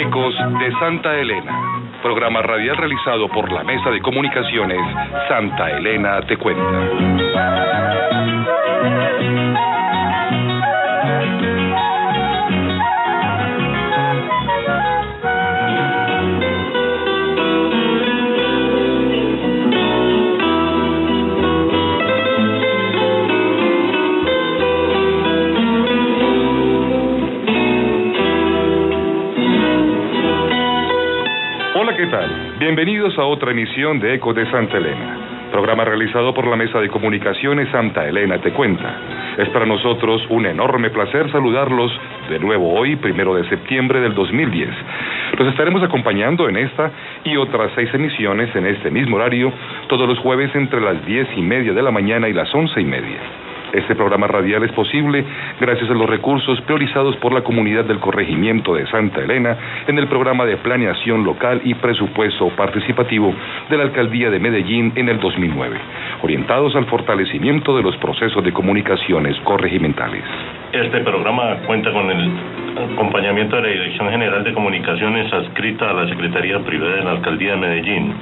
Ecos de Santa Elena, programa radial realizado por la Mesa de Comunicaciones Santa Elena Te Cuenta. Bienvenidos a otra emisión de Eco de Santa Elena, programa realizado por la Mesa de Comunicaciones Santa Elena Te Cuenta. Es para nosotros un enorme placer saludarlos de nuevo hoy, primero de septiembre del 2010. Los estaremos acompañando en esta y otras seis emisiones en este mismo horario, todos los jueves entre las diez y media de la mañana y las once y media. Este programa radial es posible gracias a los recursos priorizados por la comunidad del corregimiento de Santa Elena en el programa de planeación local y presupuesto participativo de la alcaldía de Medellín en el 2009, orientados al fortalecimiento de los procesos de comunicaciones corregimentales. Este programa cuenta con el acompañamiento de la Dirección General de Comunicaciones adscrita a la Secretaría Privada de la Alcaldía de Medellín.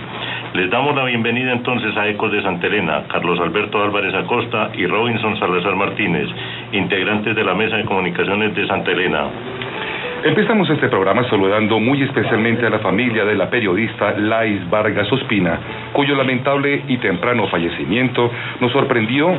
Les damos la bienvenida entonces a Ecos de Santa Elena, Carlos Alberto Álvarez Acosta y Robinson Salazar Martínez, integrantes de la Mesa de Comunicaciones de Santa Elena. Empezamos este programa saludando muy especialmente a la familia de la periodista Lais Vargas Ospina, cuyo lamentable y temprano fallecimiento nos sorprendió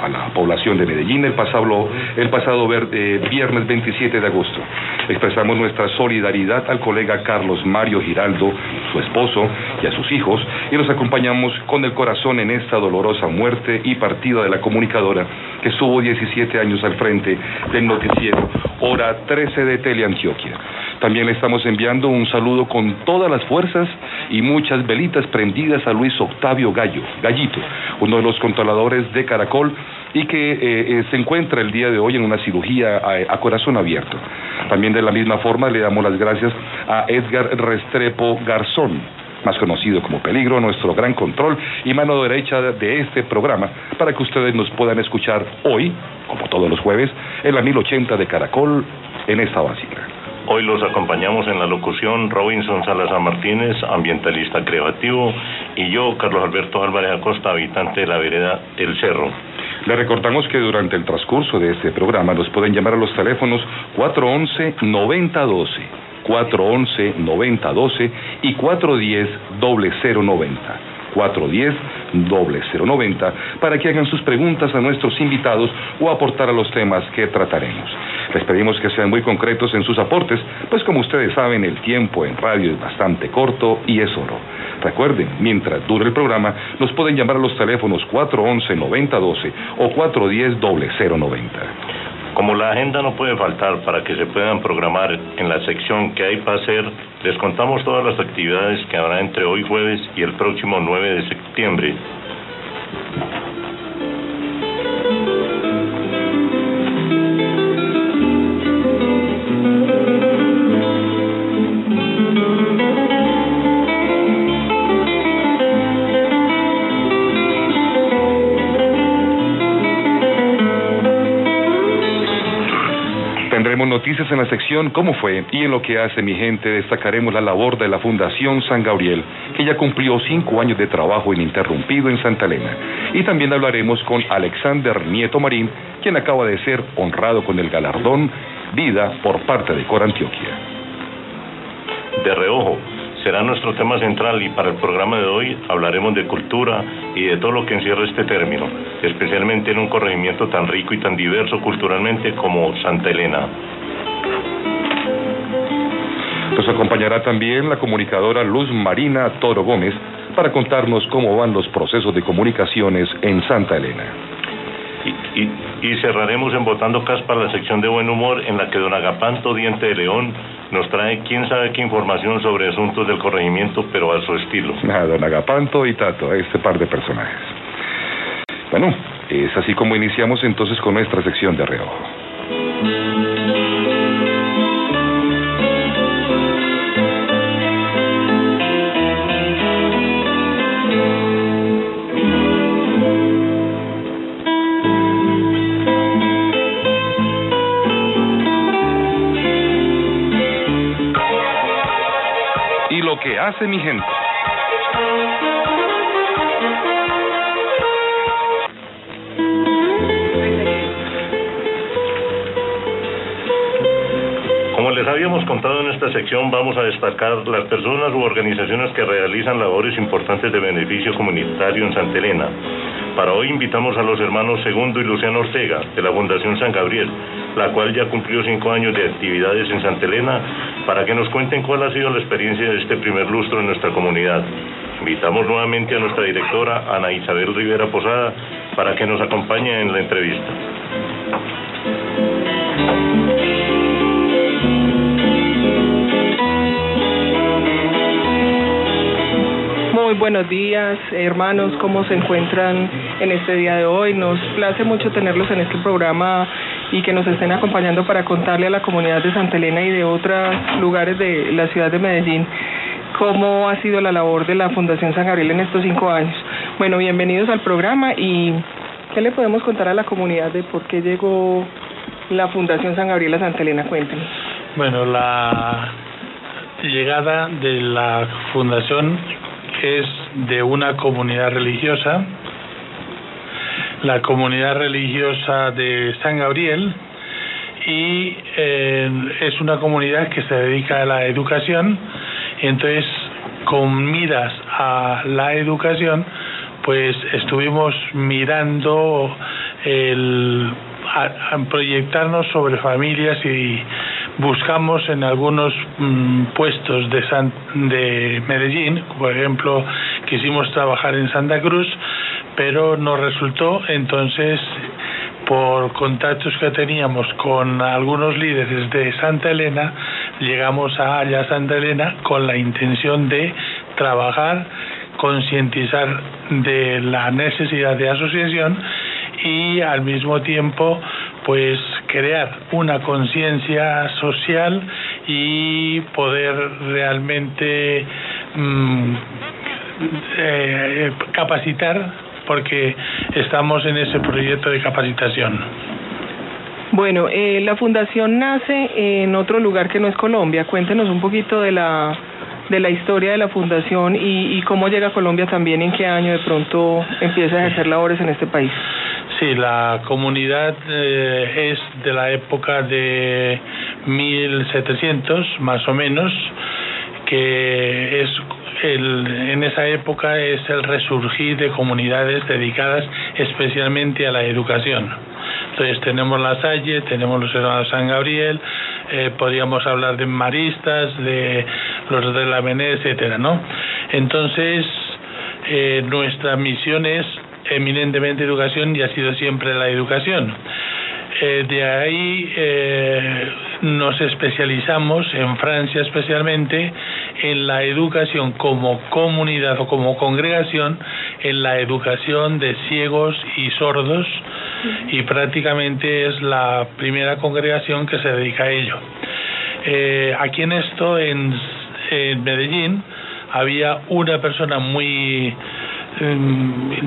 a la población de Medellín el pasado, el pasado ver, eh, viernes 27 de agosto. Expresamos nuestra solidaridad al colega Carlos Mario Giraldo, su esposo y a sus hijos, y los acompañamos con el corazón en esta dolorosa muerte y partida de la comunicadora que estuvo 17 años al frente del noticiero Hora 13 de Teleantioquia. También le estamos enviando un saludo con todas las fuerzas y muchas velitas prendidas a Luis Octavio Gallo, Gallito, uno de los controladores de Caracol y que eh, eh, se encuentra el día de hoy en una cirugía a, a, corazón abierto. También de la misma forma le damos las gracias a Edgar Restrepo Garzón, más conocido como Peligro, nuestro gran control y mano derecha de este programa, para que ustedes nos puedan escuchar hoy, como todos los jueves, en la 1080 de Caracol, en esta vasija. Hoy los acompañamos en la locución Robinson Salazar Martínez, ambientalista creativo, y yo, Carlos Alberto Álvarez Acosta, habitante de la vereda El Cerro. Le recordamos que durante el transcurso de este programa nos pueden llamar a los teléfonos 411-9012, 411-9012 y 410-0090. 410-0090 para que hagan sus preguntas a nuestros invitados o aportar a los temas que trataremos. Les pedimos que sean muy concretos en sus aportes, pues como ustedes saben, el tiempo en radio es bastante corto y es oro. Recuerden, mientras dure el programa, nos pueden llamar a los teléfonos 411-9012 o 410-0090. Como la agenda no puede faltar para que se puedan programar en la sección que hay para hacer, les contamos todas las actividades que habrá entre hoy jueves y el próximo 9 de septiembre. Tendremos noticias en la sección Cómo fue y en lo que hace mi gente destacaremos la labor de la Fundación San Gabriel, que ya cumplió cinco años de trabajo ininterrumpido en Santa Elena. Y también hablaremos con Alexander Nieto Marín, quien acaba de ser honrado con el galardón Vida por parte de Cor Antioquia. De reojo, será nuestro tema central y para el programa de hoy hablaremos de cultura y de todo lo que encierra este término, especialmente en un corregimiento tan rico y tan diverso culturalmente como Santa Elena. Nos acompañará también la comunicadora Luz Marina Toro Gómez para contarnos cómo van los procesos de comunicaciones en Santa Elena. Y, y, y cerraremos en Botando Caspa la sección de buen humor en la que don Agapanto Diente de León nos trae quién sabe qué información sobre asuntos del corregimiento, pero a su estilo. Ah, don Agapanto y Tato, este par de personajes. Bueno, es así como iniciamos entonces con nuestra sección de reojo. Que hace mi gente. Como les habíamos contado en esta sección, vamos a destacar las personas u organizaciones que realizan labores importantes de beneficio comunitario en Santa Elena. Para hoy invitamos a los hermanos Segundo y Luciano Ortega, de la Fundación San Gabriel, la cual ya cumplió cinco años de actividades en Santa Elena, para que nos cuenten cuál ha sido la experiencia de este primer lustro en nuestra comunidad. Invitamos nuevamente a nuestra directora, Ana Isabel Rivera Posada, para que nos acompañe en la entrevista. Muy buenos días, hermanos, ¿cómo se encuentran en este día de hoy? Nos place mucho tenerlos en este programa y que nos estén acompañando para contarle a la comunidad de Santa Elena y de otros lugares de la ciudad de Medellín cómo ha sido la labor de la Fundación San Gabriel en estos cinco años. Bueno, bienvenidos al programa y ¿qué le podemos contar a la comunidad de por qué llegó la Fundación San Gabriel a Santa Elena? Cuéntenos. Bueno, la llegada de la fundación es de una comunidad religiosa, la comunidad religiosa de San Gabriel, y eh, es una comunidad que se dedica a la educación, entonces con miras a la educación, pues estuvimos mirando el proyectarnos sobre familias y buscamos en algunos mm, puestos de Medellín, por ejemplo, quisimos trabajar en Santa Cruz, pero no resultó, entonces por contactos que teníamos con algunos líderes de Santa Elena, llegamos a allá Santa Elena con la intención de trabajar, concientizar de la necesidad de asociación y al mismo tiempo pues crear una conciencia social y poder realmente mmm, eh, capacitar porque estamos en ese proyecto de capacitación. Bueno, eh, la fundación nace en otro lugar que no es Colombia. Cuéntenos un poquito de la de la historia de la fundación y, y cómo llega a Colombia también, en qué año de pronto empieza a ejercer labores en este país. Sí, la comunidad eh, es de la época de 1700, más o menos, que es en esa época es el resurgir de comunidades dedicadas especialmente a la educación. Entonces tenemos la Salle, tenemos los hermanos San Gabriel, eh, podríamos hablar de maristas, de los de la Menés, etcétera, ¿no? Entonces eh, nuestra misión es eminentemente educación y ha sido siempre la educación. Eh, de ahí eh, nos especializamos, en Francia especialmente, en la educación como comunidad o como congregación, en la educación de ciegos y sordos, y prácticamente es la primera congregación que se dedica a ello. Eh, aquí en esto, en, en Medellín, había una persona muy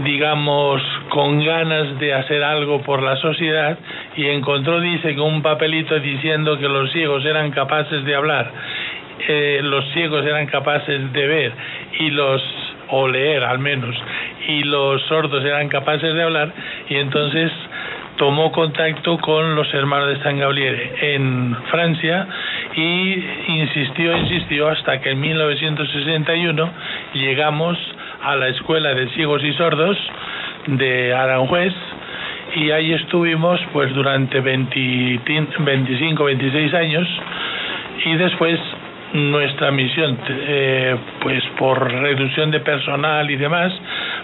digamos, con ganas de hacer algo por la sociedad y encontró, dice, que un papelito diciendo que los ciegos eran capaces de hablar, eh, los ciegos eran capaces de ver y los o leer al menos y los sordos eran capaces de hablar y entonces tomó contacto con los hermanos de San Gabriel en Francia y insistió, insistió hasta que en 1961 llegamos a la Escuela de Ciegos y Sordos de Aranjuez y ahí estuvimos pues durante 20, 25, 26 años y después nuestra misión eh, pues por reducción de personal y demás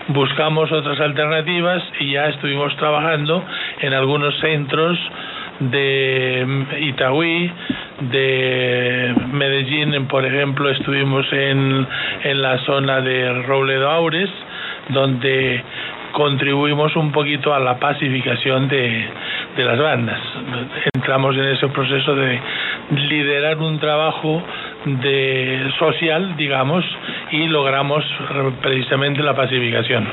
buscamos otras alternativas y ya estuvimos trabajando en algunos centros de Itagüí, de Medellín, por ejemplo, estuvimos en, en la zona de Robledo Aures, donde contribuimos un poquito a la pacificación de, de las bandas. Entramos en ese proceso de liderar un trabajo de social, digamos, y logramos precisamente la pacificación.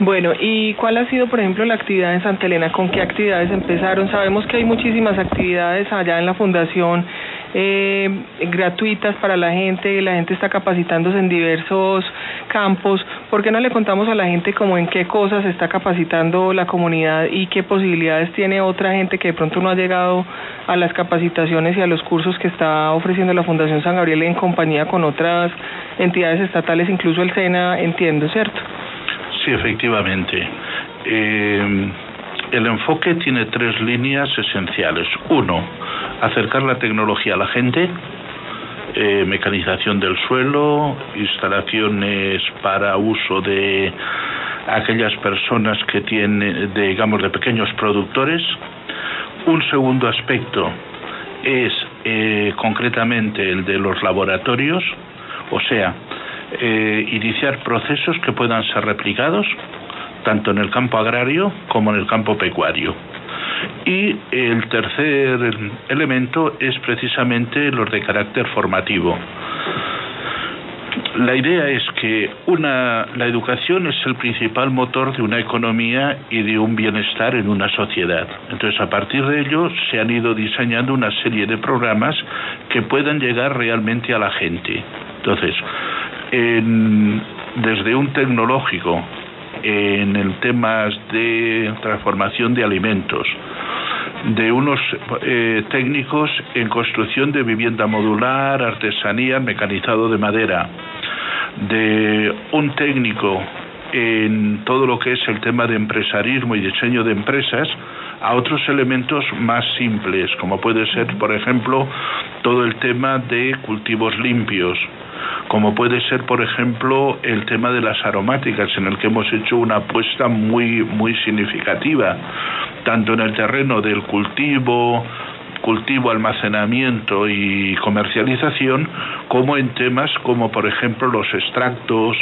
Bueno, ¿y cuál ha sido, por ejemplo, la actividad en Santa Elena? ¿Con qué actividades empezaron? Sabemos que hay muchísimas actividades allá en la fundación eh, gratuitas para la gente, la gente está capacitándose en diversos campos. ¿Por qué no le contamos a la gente como en qué cosas está capacitando la comunidad y qué posibilidades tiene otra gente que de pronto no ha llegado a las capacitaciones y a los cursos que está ofreciendo la Fundación San Gabriel en compañía con otras entidades estatales, incluso el SENA, entiendo, ¿cierto? Sí, efectivamente. Eh, el enfoque tiene tres líneas esenciales. Uno, acercar la tecnología a la gente, eh, mecanización del suelo, instalaciones para uso de aquellas personas que tienen, digamos, de pequeños productores. Un segundo aspecto es eh, concretamente el de los laboratorios, o sea, eh, iniciar procesos que puedan ser replicados tanto en el campo agrario como en el campo pecuario. Y el tercer elemento es precisamente los de carácter formativo. La idea es que una, la educación es el principal motor de una economía y de un bienestar en una sociedad. Entonces, a partir de ello, se han ido diseñando una serie de programas que puedan llegar realmente a la gente. Entonces, desde un tecnológico en el tema de transformación de alimentos, de unos eh, técnicos en construcción de vivienda modular, artesanía, mecanizado de madera, de un técnico en todo lo que es el tema de empresarismo y diseño de empresas, a otros elementos más simples, como puede ser, por ejemplo, todo el tema de cultivos limpios, como puede ser, por ejemplo, el tema de las aromáticas, en el que hemos hecho una apuesta muy, muy significativa, tanto en el terreno del cultivo, cultivo, almacenamiento y comercialización, como en temas como, por ejemplo, los extractos,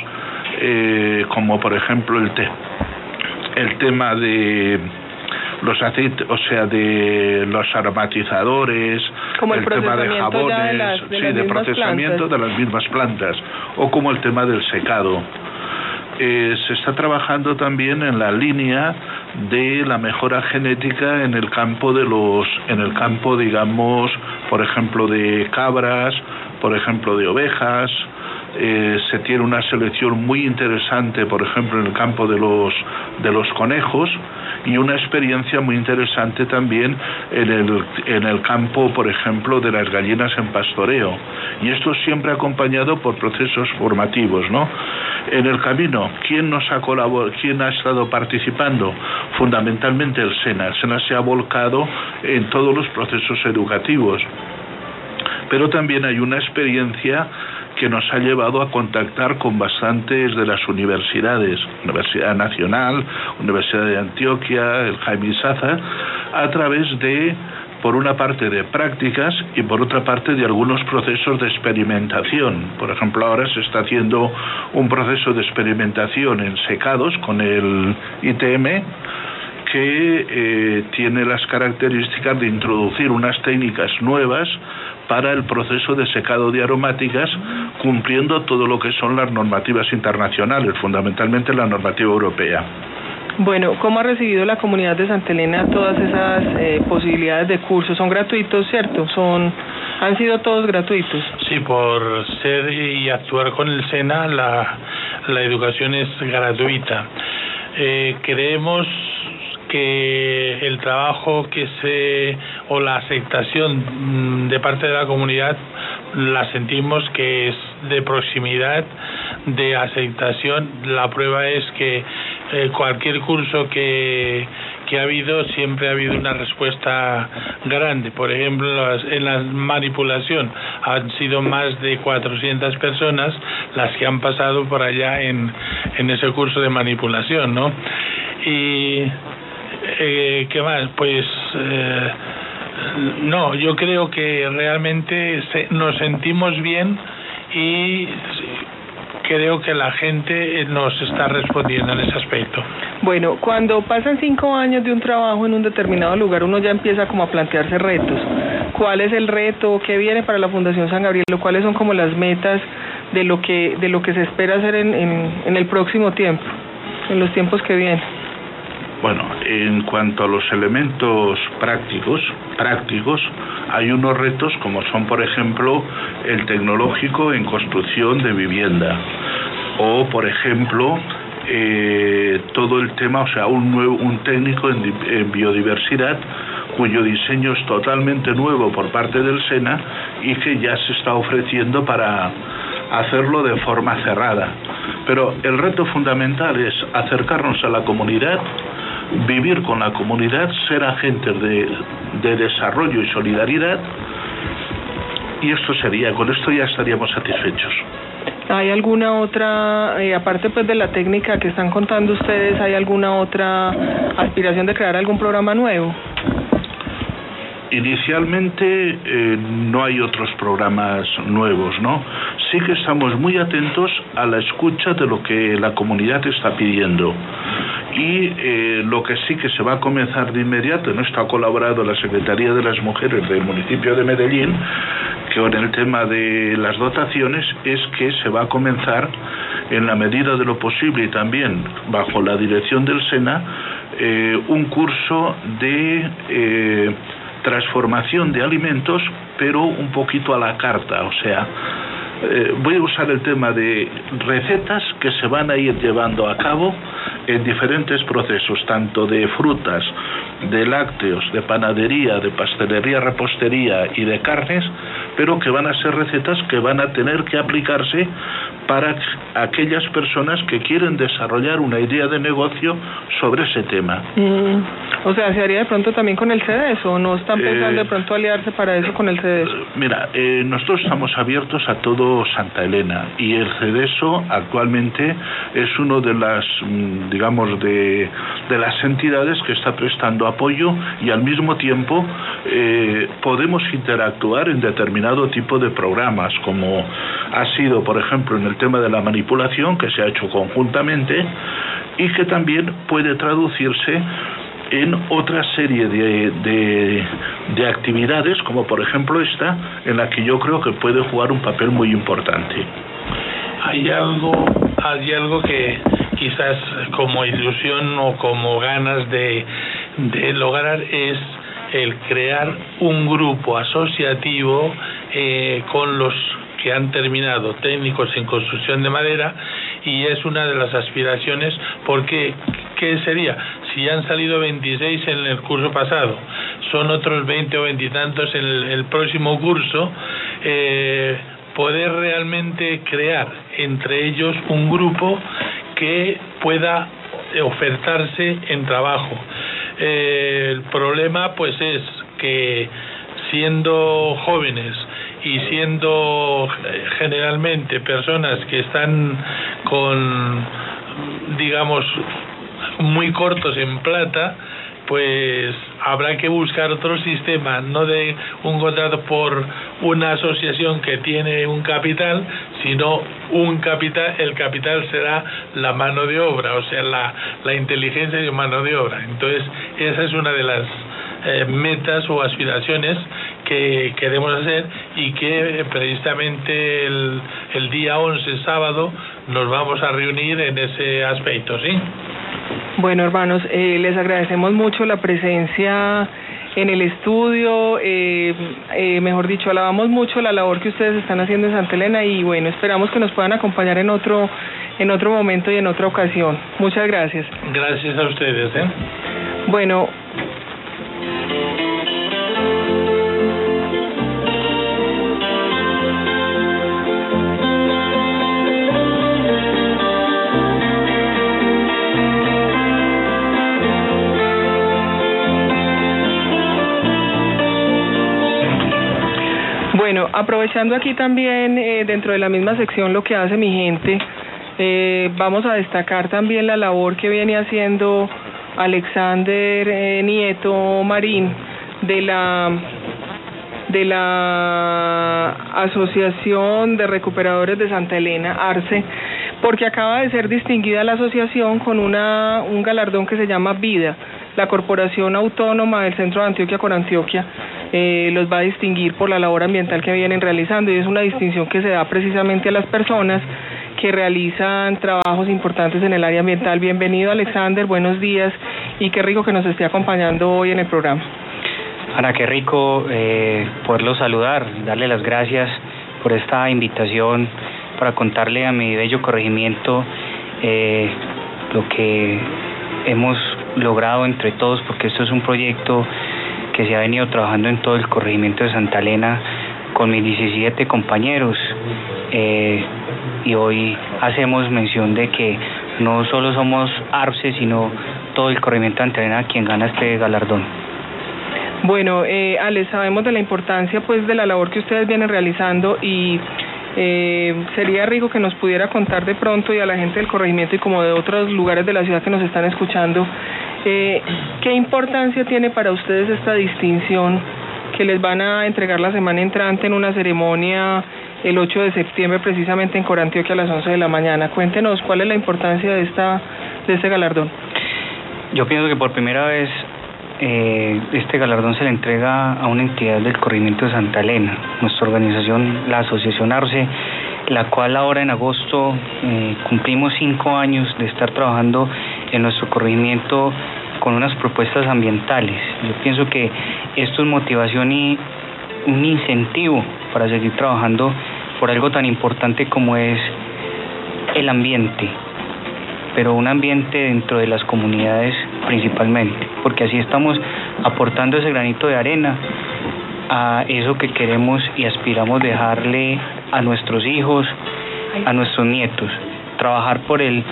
eh, como, por ejemplo, el, el tema de los aceites, o sea, de los aromatizadores, como el, tema de jabones, sí, de procesamiento de las mismas plantas, o como el tema del secado. Eh, se está trabajando también en la línea de la mejora genética en el campo de los, en el campo, digamos, por ejemplo, de cabras, por ejemplo, de ovejas, eh, se tiene una selección muy interesante, por ejemplo, en el campo de los, de los conejos y una experiencia muy interesante también en el, en el campo, por ejemplo, de las gallinas en pastoreo. Y esto siempre acompañado por procesos formativos, ¿no? En el camino, ¿quién nos ha colaborado, quién ha estado participando? Fundamentalmente el SENA. El SENA se ha volcado en todos los procesos educativos. Pero también hay una experiencia que nos ha llevado a contactar con bastantes de las universidades, Universidad Nacional, Universidad de Antioquia, el Jaime Saza, a través de, por una parte, de prácticas y por otra parte, de algunos procesos de experimentación. Por ejemplo, ahora se está haciendo un proceso de experimentación en secados con el ITM, que eh, tiene las características de introducir unas técnicas nuevas para el proceso de secado de aromáticas, cumpliendo todo lo que son las normativas internacionales, fundamentalmente la normativa europea. Bueno, ¿cómo ha recibido la comunidad de Santa Elena todas esas eh, posibilidades de cursos? ¿Son gratuitos, cierto? ¿Son, ¿Han sido todos gratuitos? Sí, por ser y actuar con el SENA, la, la educación es gratuita. Eh, creemos que el trabajo que se o la aceptación mm, de parte de la comunidad la sentimos que es de proximidad, de aceptación. La prueba es que eh, cualquier curso que, que ha habido siempre ha habido una respuesta grande. Por ejemplo, en la manipulación han sido más de 400 personas las que han pasado por allá en, en ese curso de manipulación, ¿no? Y eh, ¿Qué más? Pues eh, no, yo creo que realmente nos sentimos bien y creo que la gente nos está respondiendo en ese aspecto. Bueno, cuando pasan cinco años de un trabajo en un determinado lugar, uno ya empieza como a plantearse retos. ¿Cuál es el reto? ¿Qué viene para la Fundación San Gabriel? ¿Cuáles son como las metas de lo que de lo que se espera hacer en el próximo tiempo, en los tiempos que vienen? Bueno, en cuanto a los elementos prácticos, prácticos, hay unos retos como son, por ejemplo, el tecnológico en construcción de vivienda o, por ejemplo, eh, todo el tema, o sea, un, nuevo, un técnico en, biodiversidad cuyo diseño es totalmente nuevo por parte del SENA y que ya se está ofreciendo para hacerlo de forma cerrada. Pero el reto fundamental es acercarnos a la comunidad, vivir con la comunidad, ser agentes de, de desarrollo y solidaridad, y esto sería, con esto ya estaríamos satisfechos. ¿Hay alguna otra, eh, aparte pues de la técnica que están contando ustedes, hay alguna otra aspiración de crear algún programa nuevo? Inicialmente eh, no hay otros programas nuevos, ¿no? Sí que estamos muy atentos a la escucha de lo que la comunidad está pidiendo. Y eh, lo que sí que se va a comenzar de inmediato, no está colaborado la Secretaría de las Mujeres del municipio de Medellín, que en el tema de las dotaciones es que se va a comenzar en la medida de lo posible y también bajo la dirección del SENA eh, un curso de transformación de alimentos, pero un poquito a la carta, o sea, eh, voy a usar el tema de recetas que se van a ir llevando a cabo en diferentes procesos, tanto de frutas, de lácteos, de panadería, de pastelería, repostería y de carnes, pero que van a ser recetas que van a tener que aplicarse para aquellas personas que quieren desarrollar una idea de negocio sobre ese tema. Mm. O sea, ¿se haría de pronto también con el CEDES o no están pensando de eh, pronto aliarse para eso con el CEDES? Mira, eh, nosotros estamos abiertos a todo Santa Elena. Y el CEDESO actualmente es uno de las, mm, digamos, de, de las entidades que está prestando apoyo y al mismo tiempo eh, podemos interactuar en determinado tipo de programas, como ha sido, por ejemplo, en el tema de la manipulación, que se ha hecho conjuntamente, y que también puede traducirse en otra serie de, de, actividades, como por ejemplo esta, en la que yo creo que puede jugar un papel muy importante. Hay algo, hay algo que quizás como ilusión o como ganas de, lograr es el crear un grupo asociativo eh, con los que han terminado técnicos en construcción de madera y es una de las aspiraciones porque ¿qué sería? Si han salido 26 en el curso pasado, son otros 20 o 20 y tantos en el, próximo curso, eh, poder realmente crear entre ellos un grupo que pueda ofertarse en trabajo. Eh, el problema pues es que siendo jóvenes y siendo eh, generalmente personas que están con digamos muy cortos en plata pues habrá que buscar otro sistema, no de un contrato por una asociación que tiene un capital, sino un capital, el capital será la mano de obra, o sea, la, la inteligencia de mano de obra. Entonces, esa es una de las eh, metas o aspiraciones que queremos hacer y que precisamente el, el día 11, sábado, nos vamos a reunir en ese aspecto, ¿sí? Bueno, hermanos, eh, les agradecemos mucho la presencia en el estudio, eh, eh, mejor dicho, alabamos mucho la labor que ustedes están haciendo en Santa Elena y bueno, esperamos que nos puedan acompañar en otro, en otro momento y en otra ocasión. Muchas gracias. Gracias a ustedes. ¿eh? Bueno, Bueno, aprovechando aquí también eh, dentro de la misma sección lo que hace mi gente, eh, vamos a destacar también la labor que viene haciendo Alexander eh, Nieto Marín de la de la Asociación de Recuperadores de Santa Elena, ARCE, porque acaba de ser distinguida la asociación con una, un galardón que se llama Vida, la Corporación Autónoma del Centro de Antioquia con Antioquia, eh, los va a distinguir por la labor ambiental que vienen realizando y es una distinción que se da precisamente a las personas que realizan trabajos importantes en el área ambiental. Bienvenido Alexander, buenos días y qué rico que nos esté acompañando hoy en el programa. Ana, qué rico eh, poderlo saludar, darle las gracias por esta invitación para contarle a mi bello corregimiento eh, lo que hemos logrado entre todos, porque esto es un proyecto que se ha venido trabajando en todo el corregimiento de Santa Elena con mis 17 compañeros eh, y hoy hacemos mención de que no solo somos ARCE, sino todo el corregimiento de Santa Elena quien gana este galardón. Bueno, eh, Ale, sabemos de la importancia pues de la labor que ustedes vienen realizando y eh, sería rico que nos pudiera contar de pronto y a la gente del corregimiento y como de otros lugares de la ciudad que nos están escuchando, ¿qué importancia tiene para ustedes esta distinción que les van a entregar la semana entrante en una ceremonia el 8 de septiembre precisamente en Corantioquia a las 11 de la mañana? Cuéntenos cuál es la importancia de, esta, de este galardón. Yo pienso que por primera vez eh, este galardón se le entrega a una entidad del corrimiento de Santa Elena, nuestra organización, la Asociación Arce, la cual ahora en agosto eh, cumplimos cinco años de estar trabajando en nuestro corrimiento con unas propuestas ambientales. Yo pienso que esto es motivación y un incentivo para seguir trabajando por algo tan importante como es el ambiente, pero un ambiente dentro de las comunidades principalmente, porque así estamos aportando ese granito de arena a eso que queremos y aspiramos dejarle a nuestros hijos, a nuestros nietos, trabajar por el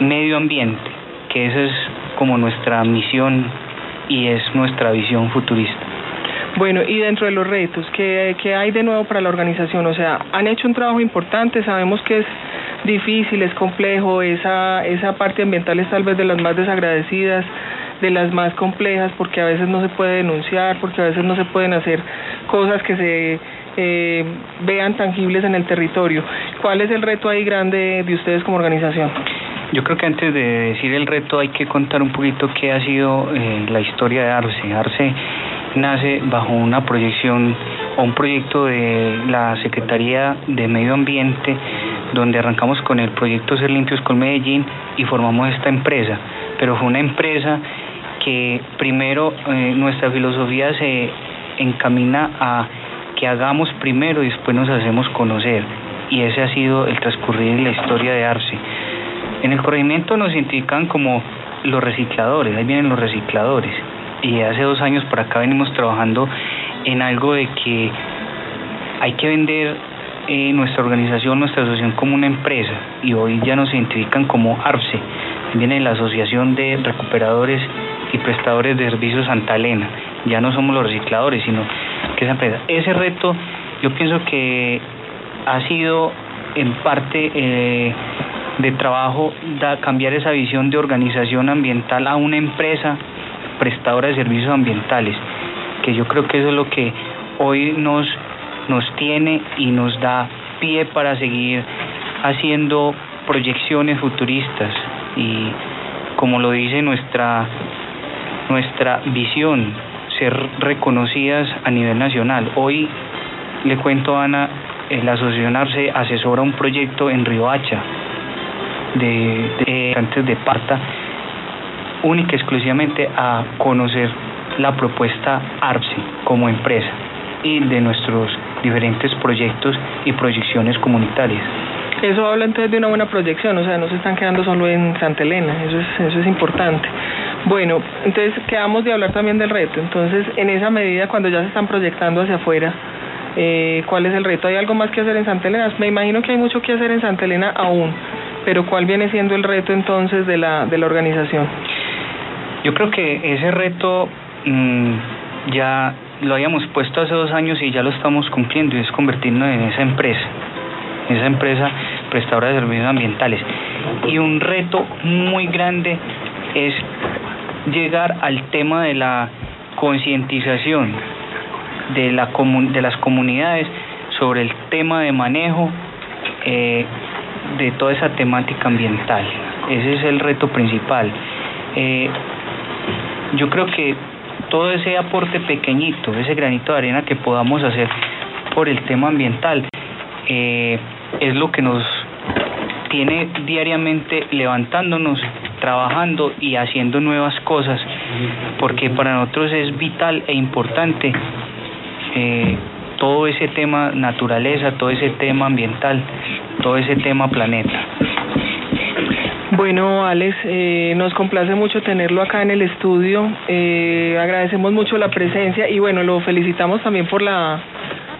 medio ambiente, que esa es como nuestra misión y es nuestra visión futurista. Bueno, y dentro de los retos, ¿qué, ¿qué, hay de nuevo para la organización? O sea, han hecho un trabajo importante, sabemos que es difícil, es complejo, esa, esa parte ambiental es tal vez de las más desagradecidas, de las más complejas, porque a veces no se puede denunciar, porque a veces no se pueden hacer cosas que se eh, vean tangibles en el territorio. ¿Cuál es el reto ahí grande de ustedes como organización? Yo creo que antes de decir el reto hay que contar un poquito qué ha sido eh, la historia de Arce. Arce nace bajo una proyección o un proyecto de la Secretaría de Medio Ambiente donde arrancamos con el proyecto Ser Limpios con Medellín y formamos esta empresa. Pero fue una empresa que primero eh, nuestra filosofía se encamina a que hagamos primero y después nos hacemos conocer. Y ese ha sido el transcurrir en la historia de Arce. En el corregimiento nos identifican como los recicladores, ahí vienen los recicladores. Y hace dos años por acá venimos trabajando en algo de que hay que vender eh, nuestra organización, nuestra asociación como una empresa y hoy ya nos identifican como ARCE, viene la Asociación de Recuperadores y Prestadores de Servicios Santa Elena, ya no somos los recicladores, sino que esa empresa. Ese reto yo pienso que ha sido en parte eh, de trabajo da, cambiar esa visión de organización ambiental a una empresa prestadora de servicios ambientales, que yo creo que eso es lo que hoy nos nos tiene y nos da pie para seguir haciendo proyecciones futuristas y como lo dice nuestra nuestra visión ser reconocidas a nivel nacional. Hoy le cuento a Ana, la asociación Arce asesora un proyecto en Riohacha de, antes de Parta única y exclusivamente a conocer la propuesta ARCE como empresa y de nuestros diferentes proyectos y proyecciones comunitarias. Eso habla entonces de una buena proyección, o sea, no se están quedando solo en Santa Elena, eso es, eso es importante. Bueno, entonces quedamos de hablar también del reto, entonces en esa medida cuando ya se están proyectando hacia afuera, eh, ¿cuál es el reto? ¿Hay algo más que hacer en Santa Elena? Me imagino que hay mucho que hacer en Santa Elena aún, pero ¿cuál viene siendo el reto entonces de la, de la organización? Yo creo que ese reto mmm, ya lo habíamos puesto hace dos años y ya lo estamos cumpliendo y es convertirnos en esa empresa, esa empresa prestadora de servicios ambientales. Y un reto muy grande es llegar al tema de la concientización de, la de las comunidades sobre el tema de manejo eh, de toda esa temática ambiental. Ese es el reto principal. Eh, yo creo que todo ese aporte pequeñito, ese granito de arena que podamos hacer por el tema ambiental, eh, es lo que nos tiene diariamente levantándonos trabajando y haciendo nuevas cosas, porque para nosotros es vital e importante eh, todo ese tema naturaleza, todo ese tema ambiental, todo ese tema planeta. Bueno, Alex, eh, nos complace mucho tenerlo acá en el estudio. Eh, agradecemos mucho la presencia y bueno, lo felicitamos también por la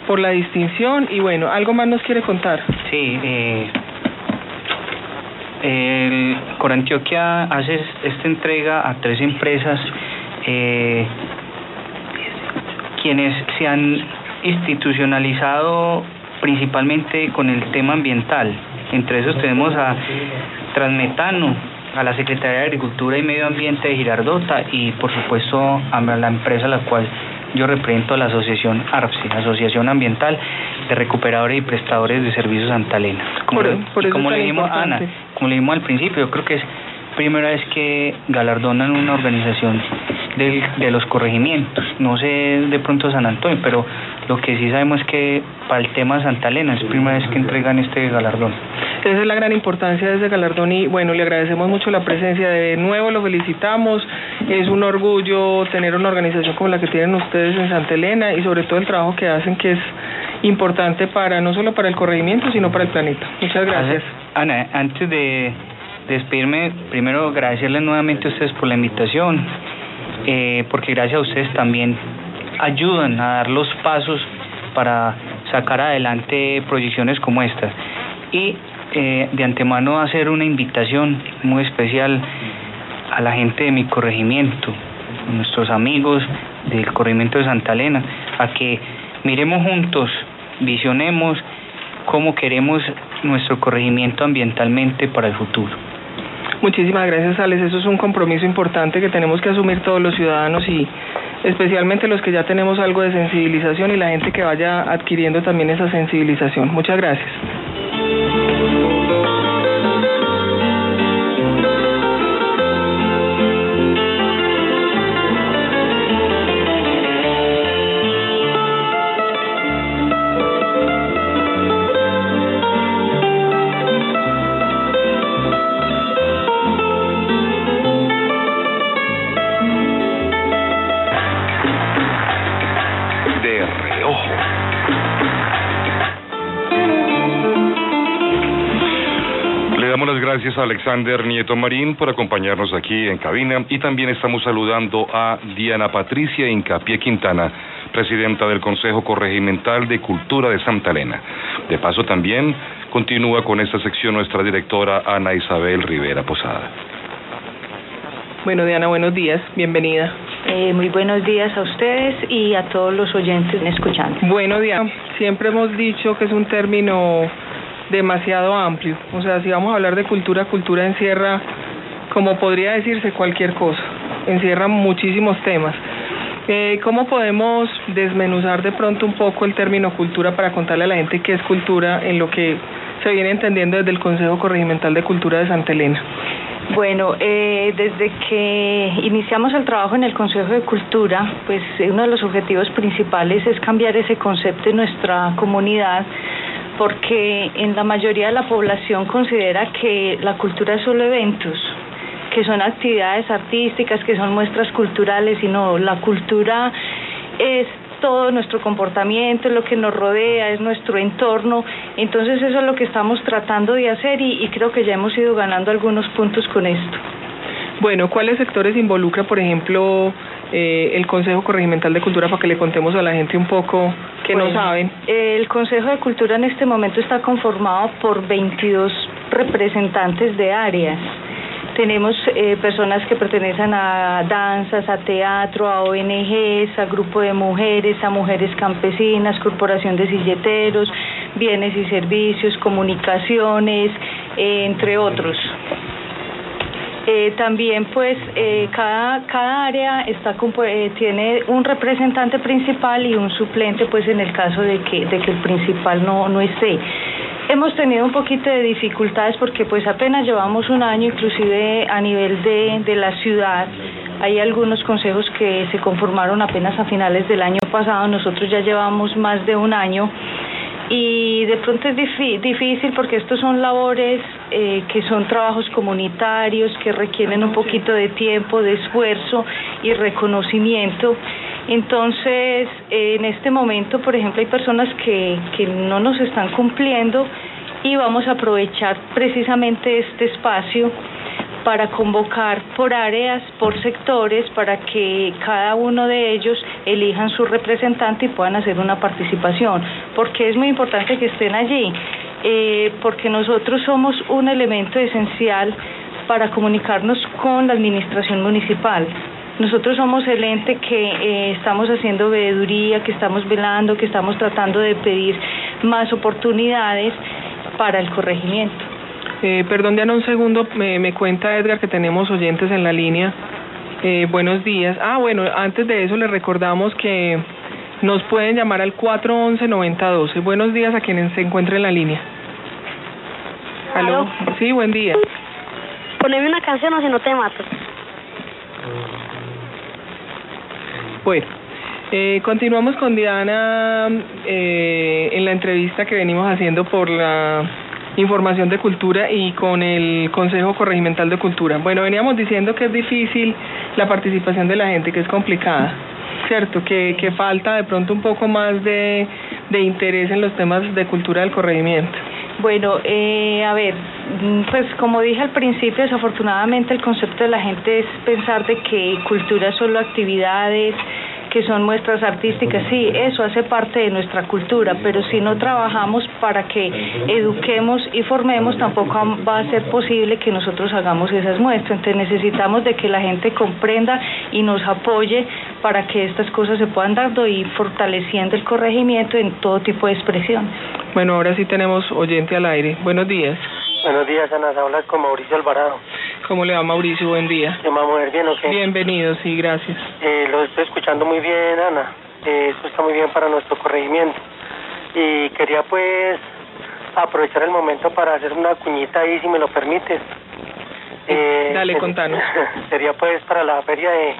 por la distinción y bueno, algo más nos quiere contar. Sí, eh, el Corantioquia hace esta entrega a tres empresas eh, quienes se han institucionalizado principalmente con el tema ambiental. Entre esos tenemos a Transmetano, a la Secretaría de Agricultura y Medio Ambiente de Girardota y por supuesto a la empresa a la cual yo represento a la asociación ARPSI, Asociación Ambiental de Recuperadores y Prestadores de Servicios Santa Elena. Como, Por- por y eso como es le dijimos, Ana, como le dijimos al principio, yo creo que es primera vez que galardonan una organización del- de los corregimientos. No sé de pronto San Antonio, pero lo que sí sabemos es que para el tema de Santa Elena es primera vez que entregan este galardón. Esa es la gran importancia de ese galardón y bueno, le agradecemos mucho la presencia. De nuevo lo felicitamos. Es un orgullo tener una organización como la que tienen ustedes en Santa Elena y sobre todo el trabajo que hacen que es importante para no solo para el corregimiento, sino para el planeta. Muchas gracias. Ana, antes de despedirme, primero agradecerles nuevamente a ustedes por la invitación, eh, porque gracias a ustedes también ayudan a dar los pasos para sacar adelante proyecciones como estas. Y eh, de antemano hacer una invitación muy especial a la gente de mi corregimiento, a nuestros amigos del corregimiento de Santa Elena, a que miremos juntos, visionemos cómo queremos nuestro corregimiento ambientalmente para el futuro. Muchísimas gracias, Alex. Eso es un compromiso importante que tenemos que asumir todos los ciudadanos y especialmente los que ya tenemos algo de sensibilización y la gente que vaya adquiriendo también esa sensibilización. Muchas gracias. A Alexander Nieto Marín por acompañarnos aquí en cabina y también estamos saludando a Diana Patricia Incapié Quintana, presidenta del Consejo Corregimental de Cultura de Santa Elena. De paso también continúa con esta sección nuestra directora Ana Isabel Rivera Posada. Bueno, Diana, buenos días. Bienvenida. Eh, muy buenos días a ustedes y a todos los oyentes escuchando. Bueno, Diana, siempre hemos dicho que es un término demasiado amplio. O sea, si vamos a hablar de cultura, cultura encierra, como podría decirse, cualquier cosa. Encierra muchísimos temas. Eh, ¿Cómo podemos desmenuzar de pronto un poco el término cultura para contarle a la gente qué es cultura en lo que se viene entendiendo desde el Consejo Corregimental de Cultura de Santa Elena? Bueno, eh, desde que iniciamos el trabajo en el Consejo de Cultura, pues uno de los objetivos principales es cambiar ese concepto en nuestra comunidad porque en la mayoría de la población considera que la cultura es solo eventos, que son actividades artísticas, que son muestras culturales, y no, la cultura es todo nuestro comportamiento, es lo que nos rodea, es nuestro entorno. Entonces eso es lo que estamos tratando de hacer y, y creo que ya hemos ido ganando algunos puntos con esto. Bueno, ¿cuáles sectores involucra, por ejemplo, eh, el Consejo Corregimental de Cultura para que le contemos a la gente un poco que no saben? El Consejo de Cultura en este momento está conformado por 22 representantes de áreas. Tenemos eh, personas que pertenecen a danzas, a teatro, a ONGs, a grupo de mujeres, a mujeres campesinas, corporación de silleteros, bienes y servicios, comunicaciones, eh, entre otros. Eh, también pues eh, cada, cada área eh, tiene un representante principal y un suplente pues en el caso de que, de que el principal no, no esté. Hemos tenido un poquito de dificultades porque pues apenas llevamos un año inclusive a nivel de, de la ciudad. Hay algunos consejos que se conformaron apenas a finales del año pasado, nosotros ya llevamos más de un año y de pronto es difícil porque estos son labores eh, que son trabajos comunitarios, que requieren un poquito de tiempo, de esfuerzo y reconocimiento. Entonces, en este momento, por ejemplo, hay personas que, que no nos están cumpliendo y vamos a aprovechar precisamente este espacio para convocar por áreas, por sectores, para que cada uno de ellos elijan su representante y puedan hacer una participación. Porque es muy importante que estén allí, eh, porque nosotros somos un elemento esencial para comunicarnos con la administración municipal. Nosotros somos el ente que eh, estamos haciendo veeduría, que estamos velando, que estamos tratando de pedir más oportunidades para el corregimiento. Eh, perdón, Diana, un segundo. Me, cuenta Edgar que tenemos oyentes en la línea. Buenos días. Ah, bueno, antes de eso les recordamos que nos pueden llamar al 411-9012. Buenos días a quienes se encuentren en la línea. ¿Aló? Sí, buen día. Poneme una canción o si no te mato. Bueno, eh, continuamos con Diana eh, en la entrevista que venimos haciendo por la información de cultura y con el Consejo Corregimental de Cultura. Bueno, veníamos diciendo que es difícil la participación de la gente, que es complicada, ¿cierto? Que, que falta de pronto un poco más de, de interés en los temas de cultura del corregimiento. Bueno, eh, a ver, pues como dije al principio, desafortunadamente el concepto de la gente es pensar de que cultura es solo actividades, que son muestras artísticas, sí, eso hace parte de nuestra cultura, pero si no trabajamos para que eduquemos y formemos, tampoco va a ser posible que nosotros hagamos esas muestras. Entonces necesitamos de que la gente comprenda y nos apoye para que estas cosas se puedan dando y fortaleciendo el corregimiento en todo tipo de expresión. Bueno, ahora sí tenemos oyente al aire. Buenos días. Buenos días, Ana. Hablas con Mauricio Alvarado. ¿Cómo le va, Mauricio? Buen día. ¿Se va a mover bien o qué? Bienvenido, sí, gracias. Eh, lo estoy escuchando muy bien, Ana. Eh, esto está muy bien para nuestro corregimiento. Y quería, pues, aprovechar el momento para hacer una cuñita ahí, si me lo permites. Eh, Dale, contanos. Sería, pues, para la feria de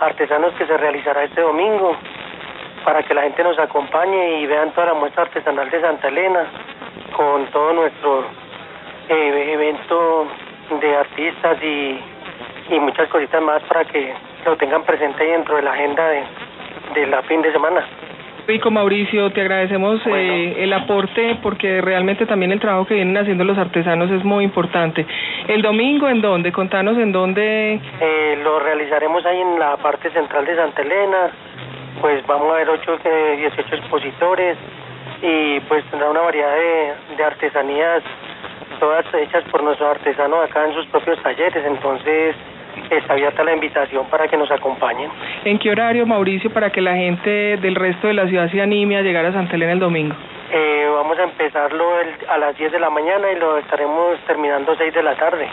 artesanos que se realizará este domingo, para que la gente nos acompañe y vean toda la muestra artesanal de Santa Elena, con todo nuestro eh, evento de artistas y, muchas cositas más para que lo tengan presente dentro de la agenda de la fin de semana. Rico Mauricio, te agradecemos eh, el aporte porque realmente también el trabajo que vienen haciendo los artesanos es muy importante. ¿El domingo en dónde? Contanos en dónde. Eh, lo realizaremos ahí en la parte central de Santa Elena. Pues vamos a ver 8, 18 expositores y pues tendrá una variedad de, de artesanías todas hechas por nuestros artesanos acá en sus propios talleres, entonces está abierta la invitación para que nos acompañen. ¿En qué horario, Mauricio, para que la gente del resto de la ciudad se anime a llegar a Santa Elena el domingo? Eh, vamos a empezarlo el, a las 10 de la mañana y lo estaremos terminando 6 de la tarde.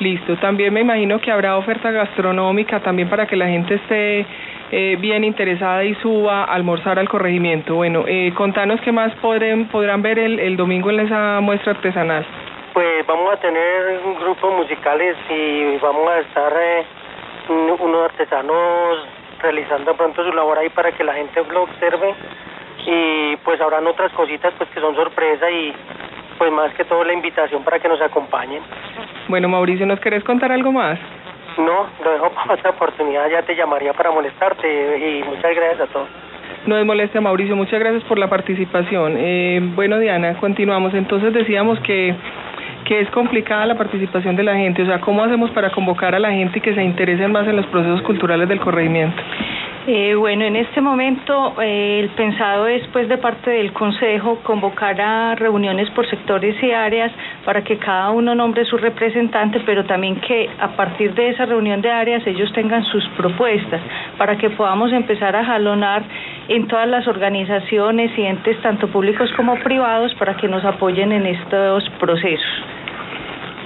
Listo, también me imagino que habrá oferta gastronómica también para que la gente esté eh, bien interesada y suba a almorzar al corregimiento. Bueno, eh, contanos qué más podrán, podrán ver el, el domingo en esa muestra artesanal. Pues vamos a tener grupos musicales y vamos a estar eh, unos artesanos realizando pronto su labor ahí para que la gente lo observe y pues habrán otras cositas pues que son sorpresa y pues más que todo la invitación para que nos acompañen. Bueno Mauricio, ¿nos querés contar algo más? No, lo dejo para otra oportunidad, ya te llamaría para molestarte y muchas gracias a todos. No es molestia, Mauricio. Muchas gracias por la participación. Eh, bueno, Diana, continuamos. Entonces decíamos que que es complicada la participación de la gente, o sea, ¿cómo hacemos para convocar a la gente y que se interesen más en los procesos culturales del corregimiento? Eh, bueno, en este momento eh, el pensado es, pues, de parte del Consejo convocar a reuniones por sectores y áreas para que cada uno nombre su representante, pero también que a partir de esa reunión de áreas ellos tengan sus propuestas para que podamos empezar a jalonar en todas las organizaciones y entes, tanto públicos como privados, para que nos apoyen en estos procesos.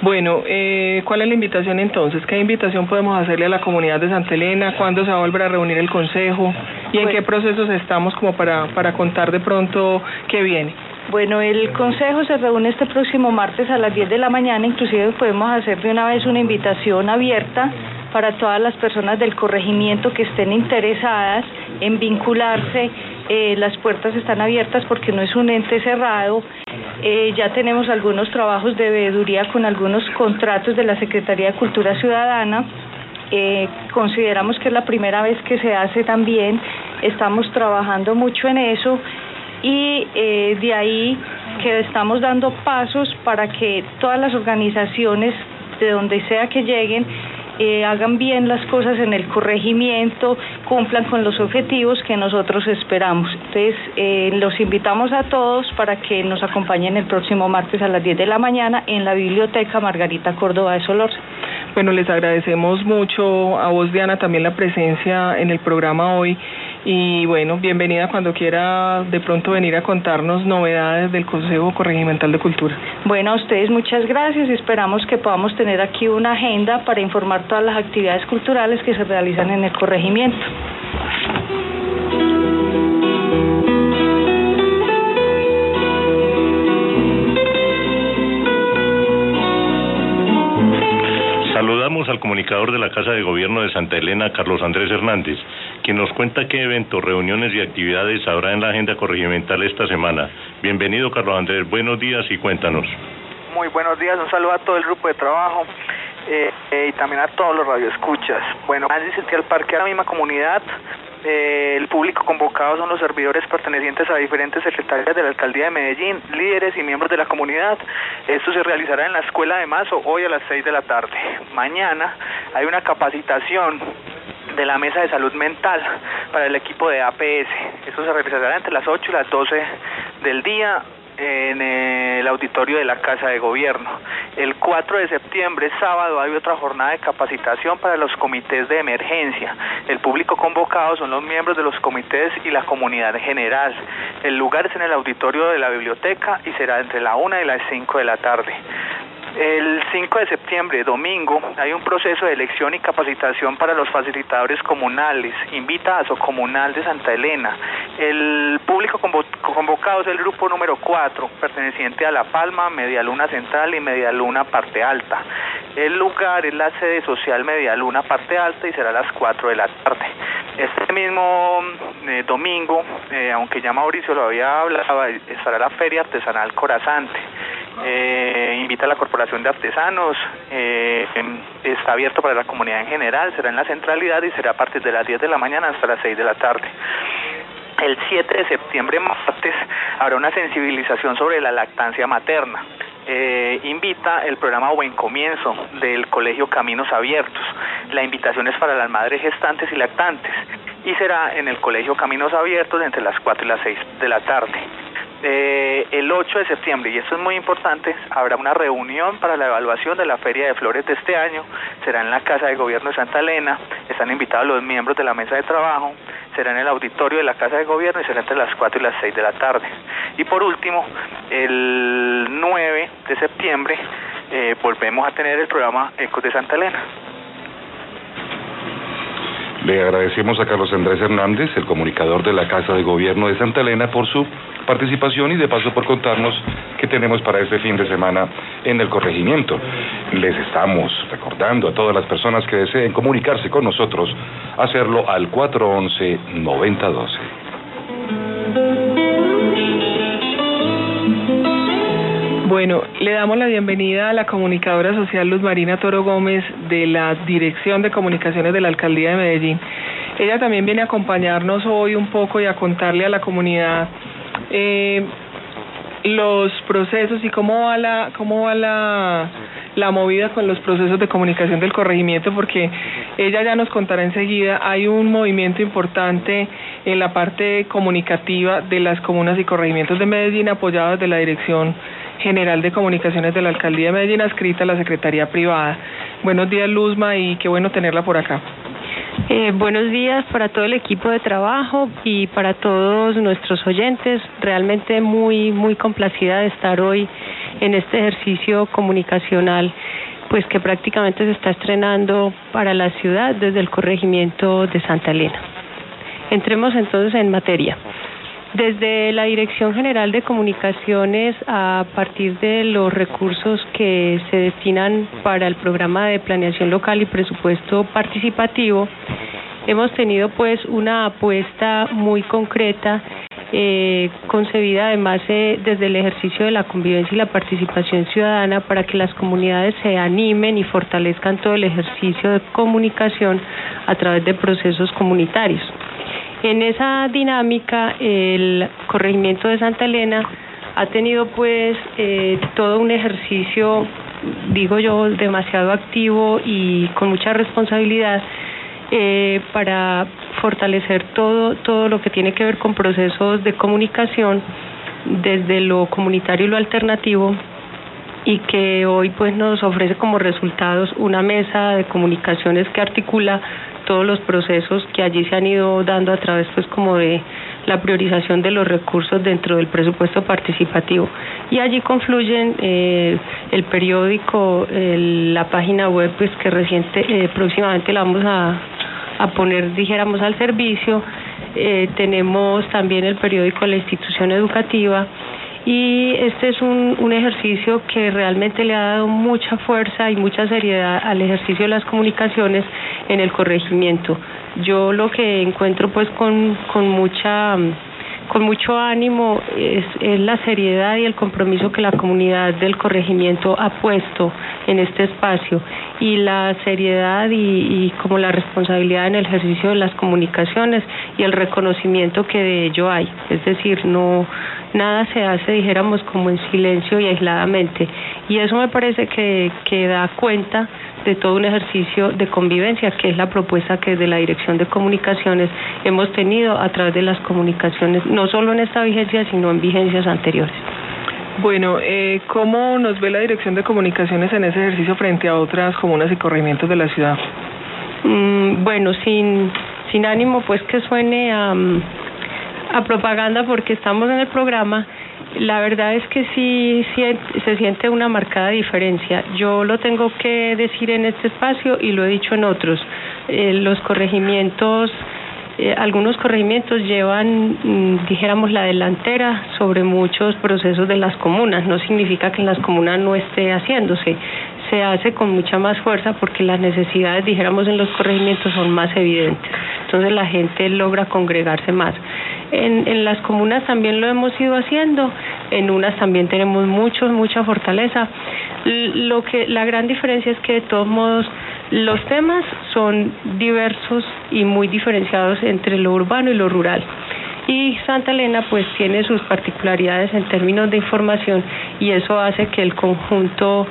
Bueno, eh, ¿cuál es la invitación entonces? ¿Qué invitación podemos hacerle a la comunidad de Santa Elena? ¿Cuándo se va a volver a reunir el consejo? ¿Y en qué procesos estamos como para, para contar de pronto qué viene? Bueno, el Consejo se reúne este próximo martes a las 10 de la mañana, inclusive podemos hacer de una vez una invitación abierta para todas las personas del corregimiento que estén interesadas en vincularse eh, las puertas están abiertas porque no es un ente cerrado. Eh, ya tenemos algunos trabajos de veeduría con algunos contratos de la Secretaría de Cultura Ciudadana. Eh, consideramos que es la primera vez que se hace también. Estamos trabajando mucho en eso y de ahí que estamos dando pasos para que todas las organizaciones de donde sea que lleguen eh, hagan bien las cosas en el corregimiento, cumplan con los objetivos que nosotros esperamos. Entonces, eh, los invitamos a todos para que nos acompañen el próximo martes a las 10 de la mañana en la Biblioteca Margarita Córdoba de Solorza. Bueno, les agradecemos mucho a vos, Diana, también la presencia en el programa hoy y bueno, bienvenida cuando quiera de pronto venir a contarnos novedades del Consejo Corregimental de Cultura. Bueno, a ustedes muchas gracias y esperamos que podamos tener aquí una agenda para informar todas las actividades culturales que se realizan en el corregimiento. Saludamos al comunicador de la Casa de Gobierno de Santa Elena, Carlos Andrés Hernández, quien nos cuenta qué eventos, reuniones y actividades habrá en la agenda corregimental esta semana. Bienvenido, Carlos Andrés. Buenos días y cuéntanos. Muy buenos días. Un saludo a todo el grupo de trabajo. Eh, eh, y también a todos los radioescuchas. Bueno, asistí al parque a la misma comunidad. Eh, el público convocado son los servidores pertenecientes a diferentes secretarías de la alcaldía de Medellín, líderes y miembros de la comunidad. Esto se realizará en la escuela de Mazo hoy a las 6 de la tarde. Mañana hay una capacitación de la mesa de salud mental para el equipo de APS. Esto se realizará entre las 8 y las 12 del día en el auditorio de la Casa de Gobierno. El 4 de septiembre, sábado, hay otra jornada de capacitación para los comités de emergencia. El público convocado son los miembros de los comités y la comunidad general. El lugar es en el auditorio de la biblioteca y será entre la 1 y las 5 de la tarde. El 5 de septiembre, domingo, hay un proceso de elección y capacitación para los facilitadores comunales. Invita a su comunal de Santa Elena. El público convocado es el grupo número 4, perteneciente a La Palma, Media Luna Central y Media Luna Parte Alta. El lugar es la sede social Media Luna Parte Alta y será a las 4 de la tarde. Este mismo eh, domingo, eh, aunque ya Mauricio lo había hablado, estará la Feria Artesanal Corazante. Eh, invita a la Corporación de Artesanos, eh, está abierto para la comunidad en general, será en la centralidad y será a partir de las 10 de la mañana hasta las 6 de la tarde. El 7 de septiembre, martes, habrá una sensibilización sobre la lactancia materna. Eh, invita el programa Buen Comienzo del Colegio Caminos Abiertos. La invitación es para las madres gestantes y lactantes y será en el Colegio Caminos Abiertos entre las 4 y las 6 de la tarde. El 8 de septiembre, y esto es muy importante, habrá una reunión para la evaluación de la Feria de Flores de este año, será en la Casa de Gobierno de Santa Elena, están invitados los miembros de la mesa de trabajo, será en el auditorio de la Casa de Gobierno y será entre las 4 y las 6 de la tarde. Y por último, el 9 de septiembre eh, volvemos a tener el programa Ecos de Santa Elena. Le agradecemos a Carlos Andrés Hernández, el comunicador de la Casa de Gobierno de Santa Elena, por su participación y de paso por contarnos qué tenemos para este fin de semana en el corregimiento. Les estamos recordando a todas las personas que deseen comunicarse con nosotros, hacerlo al 411-9012. Bueno, le damos la bienvenida a la comunicadora social Luz Marina Toro Gómez de la Dirección de Comunicaciones de la Alcaldía de Medellín. Ella también viene a acompañarnos hoy un poco y a contarle a la comunidad eh, los procesos y cómo va la cómo va la, la movida con los procesos de comunicación del corregimiento porque ella ya nos contará enseguida hay un movimiento importante en la parte comunicativa de las comunas y corregimientos de Medellín apoyados de la dirección General de Comunicaciones de la Alcaldía de Medellín, adscrita a la Secretaría Privada. Buenos días, Luzma, y qué bueno tenerla por acá. Eh, buenos días para todo el equipo de trabajo y para todos nuestros oyentes. Realmente muy, muy complacida de estar hoy en este ejercicio comunicacional, pues que prácticamente se está estrenando para la ciudad desde el corregimiento de Santa Elena. Entremos entonces en materia. Desde la Dirección General de Comunicaciones, a partir de los recursos que se destinan para el programa de planeación local y presupuesto participativo, hemos tenido pues una apuesta muy concreta eh, concebida además eh, desde el ejercicio de la convivencia y la participación ciudadana para que las comunidades se animen y fortalezcan todo el ejercicio de comunicación a través de procesos comunitarios. En esa dinámica, el corregimiento de Santa Elena ha tenido pues eh, todo un ejercicio, digo yo, demasiado activo y con mucha responsabilidad eh, para fortalecer todo, todo lo que tiene que ver con procesos de comunicación desde lo comunitario y lo alternativo y que hoy pues nos ofrece como resultados una mesa de comunicaciones que articula todos los procesos que allí se han ido dando a través pues como de la priorización de los recursos dentro del presupuesto participativo. Y allí confluyen eh, el periódico la página web pues que reciente eh, próximamente la vamos a, a poner dijéramos al servicio. Eh, tenemos también el periódico la institución educativa y este es un, un, ejercicio que realmente le ha dado mucha fuerza y mucha seriedad al ejercicio de las comunicaciones en el corregimiento. Yo lo que encuentro pues con, con mucha con mucho ánimo es, es, la seriedad y el compromiso que la comunidad del corregimiento ha puesto en este espacio y la seriedad y, y, como la responsabilidad en el ejercicio de las comunicaciones y el reconocimiento que de ello hay. Es decir, no nada se hace, dijéramos, como en silencio y aisladamente. Y eso me parece que, que da cuenta de todo un ejercicio de convivencia, que es la propuesta que de la Dirección de Comunicaciones hemos tenido a través de las comunicaciones, no solo en esta vigencia, sino en vigencias anteriores. Bueno, eh, ¿cómo nos ve la Dirección de Comunicaciones en ese ejercicio frente a otras comunas y corregimientos de la ciudad? Mm, bueno, sin, sin ánimo pues que suene a, a propaganda porque estamos en el programa, la verdad es que sí, se siente una marcada diferencia. Yo lo tengo que decir en este espacio y lo he dicho en otros. Eh, los corregimientos, eh, algunos corregimientos llevan, mm, dijéramos, la delantera sobre muchos procesos de las comunas. No significa que en las comunas no esté haciéndose. Se hace con mucha más fuerza porque las necesidades, dijéramos, en los corregimientos son más evidentes. Entonces la gente logra congregarse más. En, las comunas también lo hemos ido haciendo, en unas también tenemos mucho, mucha fortaleza. Lo que la gran diferencia es que de todos modos los temas son diversos y muy diferenciados entre lo urbano y lo rural. Y Santa Elena pues tiene sus particularidades en términos de información y eso hace que el conjunto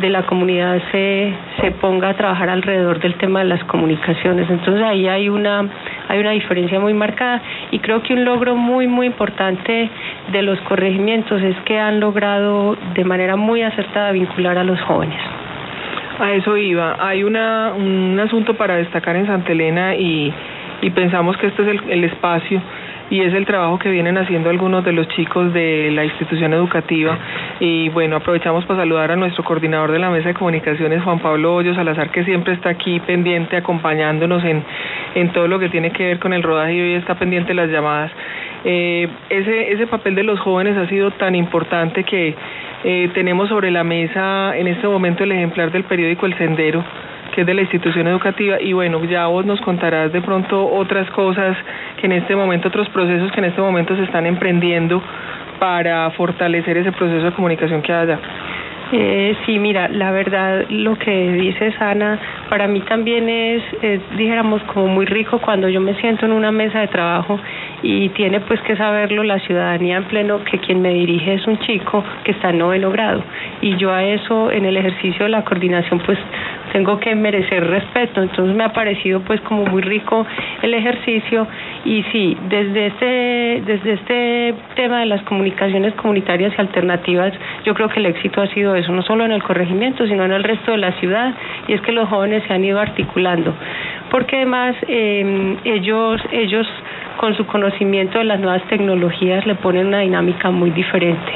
de la comunidad se, se ponga a trabajar alrededor del tema de las comunicaciones. Entonces ahí hay una, hay una diferencia muy marcada y creo que un logro muy, muy importante de los corregimientos es que han logrado de manera muy acertada vincular a los jóvenes. A eso iba. Hay una, un asunto para destacar en Santa Elena y, y pensamos que este es el, el espacio y es el trabajo que vienen haciendo algunos de los chicos de la institución educativa. Y bueno, aprovechamos para saludar a nuestro coordinador de la mesa de comunicaciones, Juan Pablo Hoyos Salazar, que siempre está aquí pendiente, acompañándonos en, en todo lo que tiene que ver con el rodaje y hoy está pendiente de las llamadas. Eh, ese, ese papel de los jóvenes ha sido tan importante que eh, tenemos sobre la mesa en este momento el ejemplar del periódico El Sendero, que es de la institución educativa y bueno, ya vos nos contarás de pronto otras cosas que en este momento, otros procesos que en este momento se están emprendiendo para fortalecer ese proceso de comunicación que haya. Eh, sí, mira, la verdad lo que dices Ana, para mí también es, es, dijéramos, como muy rico cuando yo me siento en una mesa de trabajo y tiene pues que saberlo la ciudadanía en pleno que quien me dirige es un chico que está en noveno grado. Y yo a eso en el ejercicio de la coordinación pues tengo que merecer respeto. Entonces me ha parecido pues como muy rico el ejercicio. Y sí desde este desde este tema de las comunicaciones comunitarias y alternativas yo creo que el éxito ha sido eso no solo en el corregimiento sino en el resto de la ciudad. Y es que los jóvenes se han ido articulando porque además eh, ellos ellos con su conocimiento de las nuevas tecnologías le ponen una dinámica muy diferente.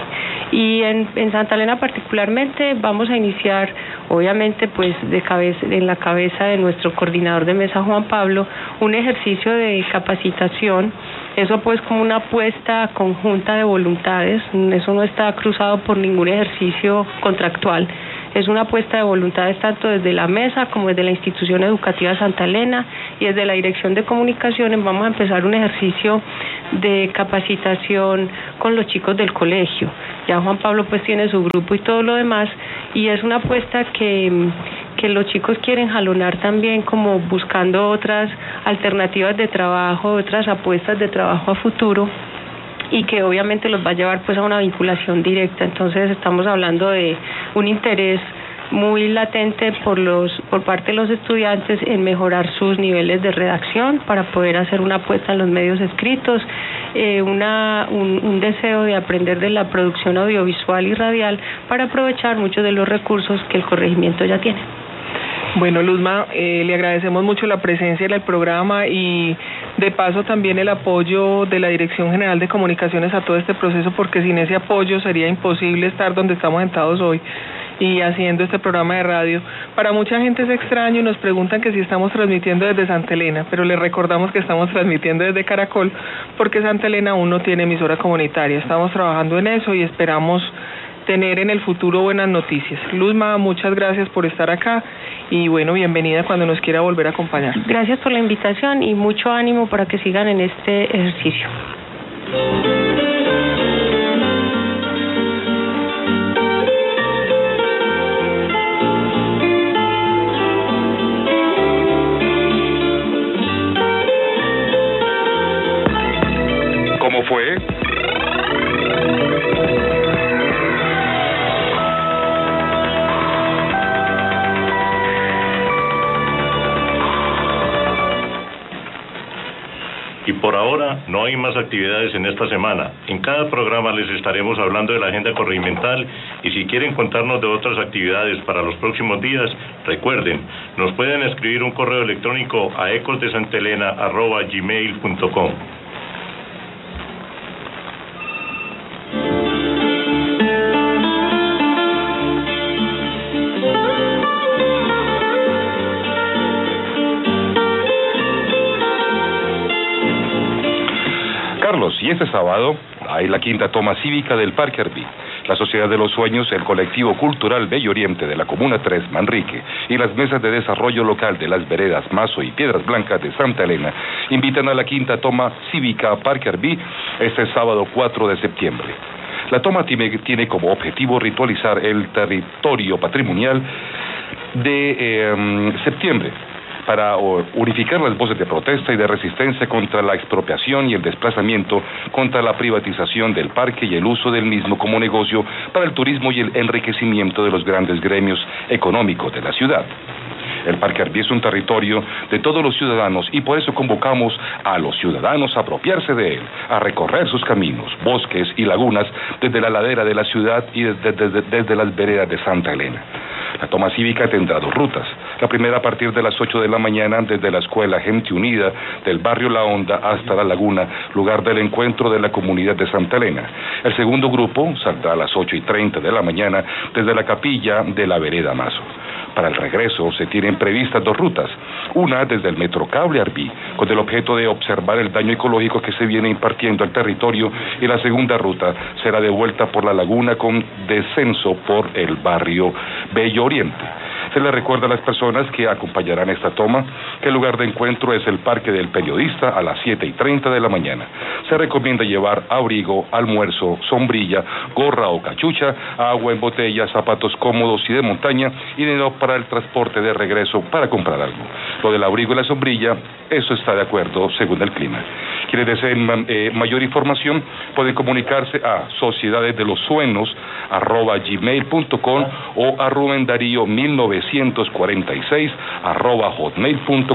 Y en, en Santa Elena particularmente vamos a iniciar, obviamente, pues de cabeza, en la cabeza de nuestro coordinador de mesa, Juan Pablo, un ejercicio de capacitación. Eso pues como una apuesta conjunta de voluntades, eso no está cruzado por ningún ejercicio contractual Es una apuesta de voluntades tanto desde la mesa como desde la institución educativa Santa Elena y desde la Dirección de Comunicaciones vamos a empezar un ejercicio de capacitación con los chicos del colegio. Ya Juan Pablo pues tiene su grupo y todo lo demás y es una apuesta que que los chicos quieren jalonar también como buscando otras alternativas de trabajo, otras apuestas de trabajo a futuro y que obviamente los va a llevar pues a una vinculación directa. Entonces estamos hablando de un interés muy latente por los por parte de los estudiantes en mejorar sus niveles de redacción para poder hacer una apuesta en los medios escritos, eh, una, un, un deseo de aprender de la producción audiovisual y radial para aprovechar muchos de los recursos que el corregimiento ya tiene. Bueno, Luzma, eh, le agradecemos mucho la presencia en el programa y de paso también el apoyo de la Dirección General de Comunicaciones a todo este proceso, porque sin ese apoyo sería imposible estar donde estamos sentados hoy y haciendo este programa de radio. Para mucha gente es extraño y nos preguntan que si estamos transmitiendo desde Santa Elena, pero les recordamos que estamos transmitiendo desde Caracol porque Santa Elena aún no tiene emisora comunitaria. Estamos trabajando en eso y esperamos tener en el futuro buenas noticias. Luzma, muchas gracias por estar acá y bueno, bienvenida cuando nos quiera volver a acompañar. Gracias por la invitación y mucho ánimo para que sigan en este ejercicio. ¿Cómo fue? Y por ahora no hay más actividades en esta semana. En cada programa les estaremos hablando de la agenda corregimental y si quieren contarnos de otras actividades para los próximos días, recuerden, nos pueden escribir un correo electrónico a ecosdesantelena.gmail.com. y este sábado hay la quinta toma cívica del Parque Arví. La Sociedad de los Sueños, el colectivo cultural Bello Oriente de la Comuna 3 Manrique y las mesas de desarrollo local de las veredas Mazo y Piedras Blancas de Santa Elena invitan a la quinta toma cívica Parque Arví este sábado 4 de septiembre. La toma tiene, como objetivo ritualizar el territorio patrimonial de eh, septiembre para unificar las voces de protesta y de resistencia contra la expropiación y el desplazamiento, contra la privatización del parque y el uso del mismo como negocio para el turismo y el enriquecimiento de los grandes gremios económicos de la ciudad. El Parque Arví es un territorio de todos los ciudadanos y por eso convocamos a los ciudadanos a apropiarse de él, a recorrer sus caminos, bosques y lagunas desde la ladera de la ciudad y desde, desde, desde las veredas de Santa Elena. La toma cívica tendrá dos rutas. La primera a partir de las 8 de la mañana desde la Escuela Gente Unida del barrio La Honda hasta la Laguna, lugar del encuentro de la comunidad de Santa Elena. El segundo grupo saldrá a las 8 y 30 de la mañana desde la capilla de la Vereda Mazo. Para el regreso se tienen previstas dos rutas, una desde el Metrocable Arbí, con el objeto de observar el daño ecológico que se viene impartiendo al territorio, y la segunda ruta será de vuelta por la laguna con descenso por el barrio Bello Oriente. Se le recuerda a las personas que acompañarán esta toma que el lugar de encuentro es el Parque del Periodista a las 7 y 30 de la mañana. Se recomienda llevar abrigo, almuerzo, sombrilla, gorra o cachucha, agua en botella, zapatos cómodos y de montaña y dinero para el transporte de regreso para comprar algo. Lo del abrigo y la sombrilla, eso está de acuerdo según el clima. Quienes deseen eh, mayor información pueden comunicarse a sociedades de los suenos arroba o a Rubén Darío 1946 arroba hotmail.com.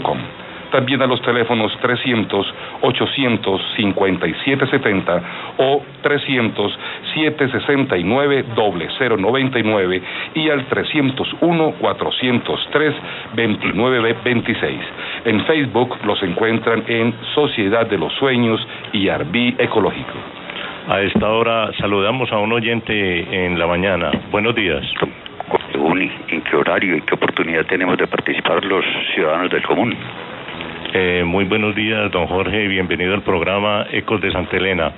También a los teléfonos 300 800 5770 o 300 769 0099 y al 301 403 2926. En Facebook los encuentran en Sociedad de los Sueños y Arbí Ecológico. A esta hora saludamos a un oyente en la mañana. Buenos días. ¿En qué horario y qué oportunidad tenemos de participar los ciudadanos del común? Eh, muy buenos días, don Jorge. Bienvenido al programa Ecos de Santa Elena.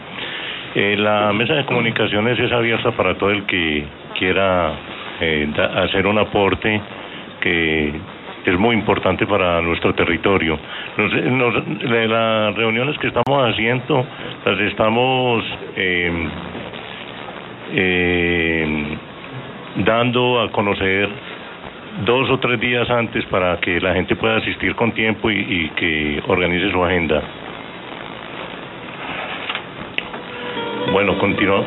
Eh, la mesa de comunicaciones es abierta para todo el que quiera eh, da- hacer un aporte que es muy importante para nuestro territorio. De las reuniones que estamos haciendo, las estamos eh, eh, dando a conocer dos o tres días antes para que la gente pueda asistir con tiempo y, que organice su agenda. Bueno, continúa.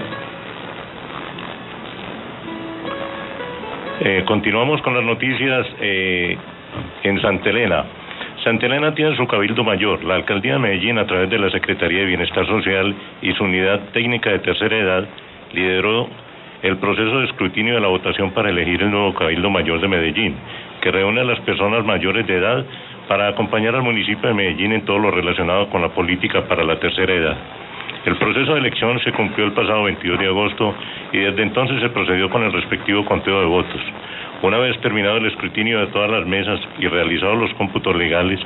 Eh, continuamos con las noticias eh, en Santa Elena. Santa Elena tiene su cabildo mayor. La alcaldía de Medellín, a través de la Secretaría de Bienestar Social y su unidad técnica de tercera edad, lideró el proceso de escrutinio de la votación para elegir el nuevo cabildo mayor de Medellín, que reúne a las personas mayores de edad para acompañar al municipio de Medellín en todo lo relacionado con la política para la tercera edad. El proceso de elección se cumplió el pasado 22 de agosto y desde entonces se procedió con el respectivo conteo de votos. Una vez terminado el escrutinio de todas las mesas y realizados los cómputos legales,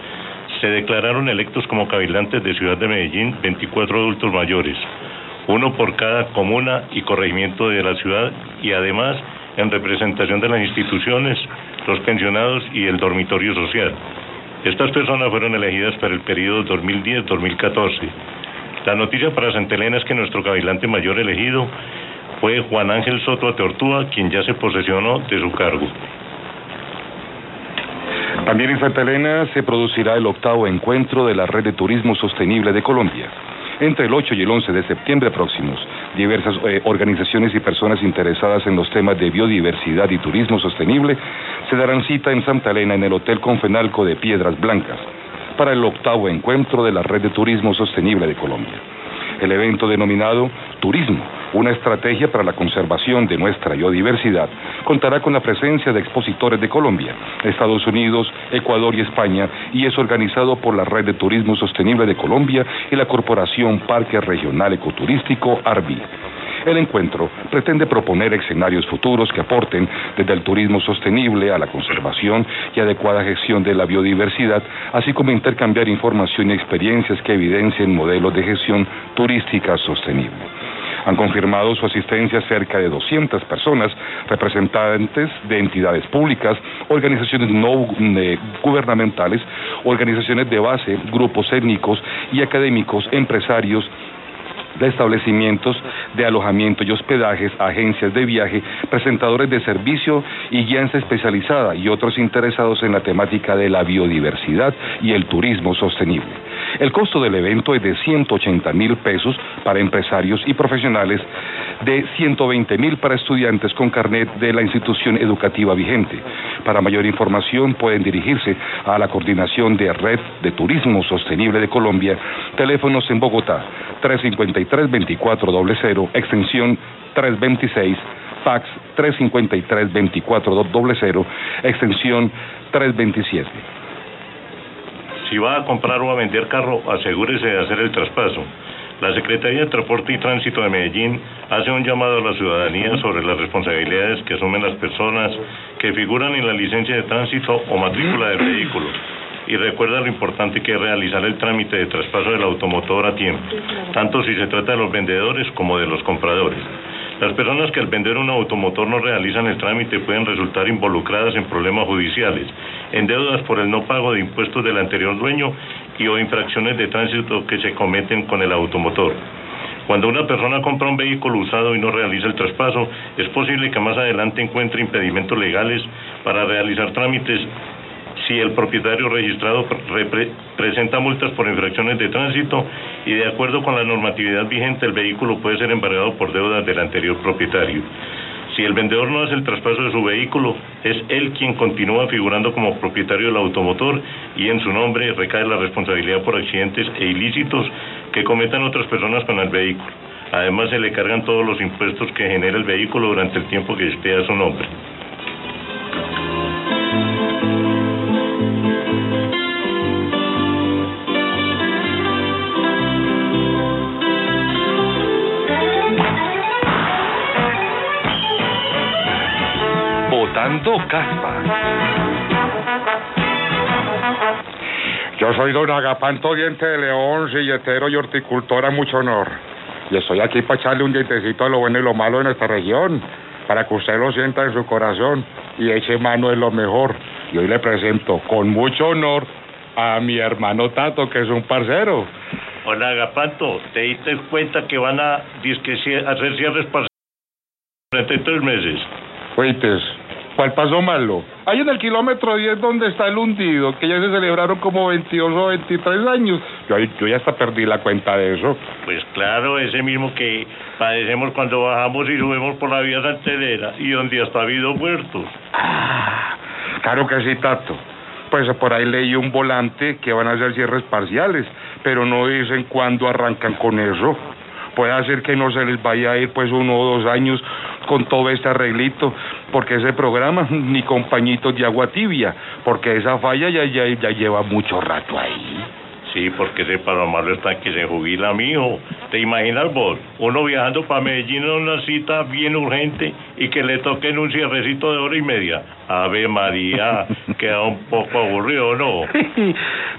se declararon electos como cabildantes de Ciudad de Medellín 24 adultos mayores, uno por cada comuna y corregimiento de la ciudad y además en representación de las instituciones, los pensionados y el dormitorio social. Estas personas fueron elegidas para el periodo 2010-2014. La noticia para Santa Elena es que nuestro cabilante mayor elegido fue Juan Ángel Soto Ateortúa, quien ya se posesionó de su cargo. También en Santa Elena se producirá el octavo encuentro de la Red de Turismo Sostenible de Colombia. Entre el 8 y el 11 de septiembre próximos, diversas eh, organizaciones y personas interesadas en los temas de biodiversidad y turismo sostenible se darán cita en Santa Elena en el Hotel Confenalco de Piedras Blancas para el octavo encuentro de la Red de Turismo Sostenible de Colombia. El evento denominado Turismo, una estrategia para la conservación de nuestra biodiversidad, contará con la presencia de expositores de Colombia, Estados Unidos, Ecuador y España y es organizado por la Red de Turismo Sostenible de Colombia y la Corporación Parque Regional Ecoturístico ARBI. El encuentro pretende proponer escenarios futuros que aporten desde el turismo sostenible a la conservación y adecuada gestión de la biodiversidad, así como intercambiar información y experiencias que evidencien modelos de gestión turística sostenible. Han confirmado su asistencia cerca de 200 personas, representantes de entidades públicas, organizaciones no eh, gubernamentales, organizaciones de base, grupos étnicos y académicos, empresarios, de establecimientos de alojamiento y hospedajes, agencias de viaje, presentadores de servicio y guianza especializada y otros interesados en la temática de la biodiversidad y el turismo sostenible. El costo del evento es de 180 mil pesos para empresarios y profesionales, de 120 mil para estudiantes con carnet de la institución educativa vigente. Para mayor información pueden dirigirse a la Coordinación de Red de Turismo Sostenible de Colombia, teléfonos en Bogotá 353-2400, extensión 326, fax 353-2400, extensión 327. Si va a comprar o a vender carro, asegúrese de hacer el traspaso. La Secretaría de Transporte y Tránsito de Medellín hace un llamado a la ciudadanía sobre las responsabilidades que asumen las personas que figuran en la licencia de tránsito o matrícula del vehículo y recuerda lo importante que es realizar el trámite de traspaso del automotor a tiempo, tanto si se trata de los vendedores como de los compradores. Las personas que al vender un automotor no realizan el trámite pueden resultar involucradas en problemas judiciales, en deudas por el no pago de impuestos del anterior dueño y o infracciones de tránsito que se cometen con el automotor. Cuando una persona compra un vehículo usado y no realiza el traspaso, es posible que más adelante encuentre impedimentos legales para realizar trámites si el propietario registrado presenta multas por infracciones de tránsito y de acuerdo con la normatividad vigente el vehículo puede ser embargado por deudas del anterior propietario. Si el vendedor no hace el traspaso de su vehículo, es él quien continúa figurando como propietario del automotor y en su nombre recae la responsabilidad por accidentes e ilícitos que cometan otras personas con el vehículo. Además se le cargan todos los impuestos que genera el vehículo durante el tiempo que esté a su nombre. Caspa. Yo soy don Agapanto Diente de León, silletero y horticultor a mucho honor. Y estoy aquí para echarle un dientecito a lo bueno y lo malo de nuestra región. para que usted lo sienta en su corazón y eche mano en lo mejor. Y hoy le presento con mucho honor a mi hermano Tato, que es un parcero. Hola, Agapanto, ¿te diste cuenta que van a hacer cierres para 33 meses? Oítes, ¿cuál pasó malo? Ahí en el kilómetro 10 donde está el hundido, que ya se celebraron como 22 o 23 años. Yo, ya hasta perdí la cuenta de eso. Pues claro, ese mismo que padecemos cuando bajamos y subimos por la vía santelera y donde hasta ha habido muertos. Claro que sí, Tato. Pues por ahí leí un volante que van a hacer cierres parciales, pero no dicen cuándo arrancan con eso. Puede ser que no se les vaya a ir pues uno o dos años con todo este arreglito, porque ese programa ni con pañitos de agua tibia, porque esa falla ya, ya, ya lleva mucho rato ahí. Sí, porque ese para lo malo está que se jubila, mijo. ¿Te imaginas vos? Uno viajando para Medellín en una cita bien urgente y que le toquen un cierrecito de hora y media. Ave María, queda un poco aburrido, ¿no?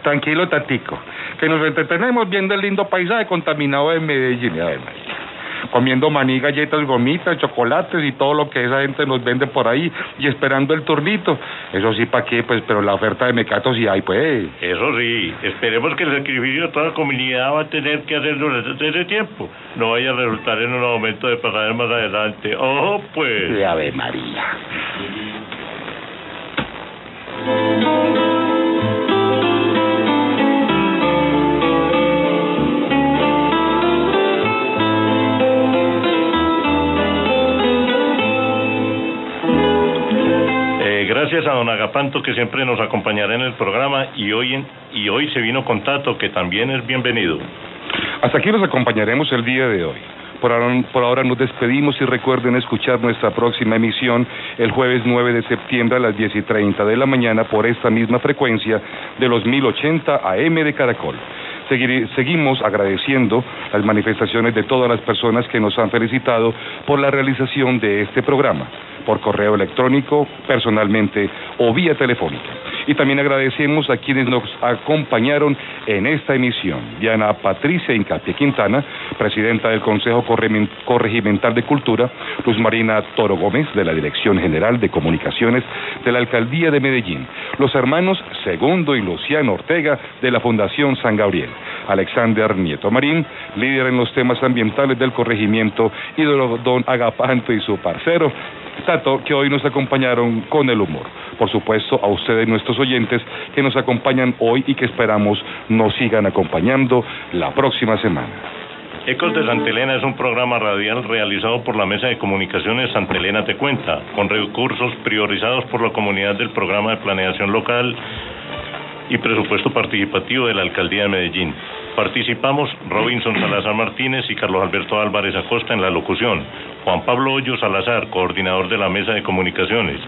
Tranquilo, Tatico, que nos entretenemos viendo el lindo paisaje contaminado de Medellín. María. Comiendo maní, galletas, gomitas, chocolates y todo lo que esa gente nos vende por ahí y esperando el turnito. Eso sí, ¿para qué? Pues, pero la oferta de mecato sí hay, pues. Eso sí, esperemos que el sacrificio de toda la comunidad va a tener que hacer durante ese tiempo. No vaya a resultar en un aumento de pasajes más adelante. ¡Ojo, pues! Ave María. Gracias a don Agapanto que siempre nos acompañará en el programa y hoy, en- y hoy se vino con Tato que también es bienvenido. Hasta aquí los acompañaremos el día de hoy. Por ahora, por ahora nos despedimos y recuerden escuchar nuestra próxima emisión el jueves 9 de septiembre a las 10 y 30 de la mañana por esta misma frecuencia de los 1080 AM de Caracol. Seguimos agradeciendo las manifestaciones de todas las personas que nos han felicitado por la realización de este programa, por correo electrónico, personalmente o vía telefónica. Y también agradecemos a quienes nos acompañaron en esta emisión. Diana Patricia Incapie Quintana, presidenta del Consejo Corregimental de Cultura, Luz Marina Toro Gómez, de la Dirección General de Comunicaciones de la Alcaldía de Medellín, los hermanos Segundo y Luciano Ortega, de la Fundación San Gabriel, Alexander Nieto Marín, líder en los temas ambientales del corregimiento, y don Agapanto y su parcero, Tato, que hoy nos acompañaron con el humor. Por supuesto, a ustedes, nuestros oyentes, que nos acompañan hoy y que esperamos nos sigan acompañando la próxima semana. Ecos de Santa Elena es un programa radial realizado por la Mesa de Comunicaciones Santa Elena Te Cuenta, con recursos priorizados por la comunidad del Programa de Planeación Local y Presupuesto Participativo de la Alcaldía de Medellín. Participamos Robinson Salazar Martínez y Carlos Alberto Álvarez Acosta en la locución, Juan Pablo Hoyo Salazar, coordinador de la Mesa de Comunicaciones,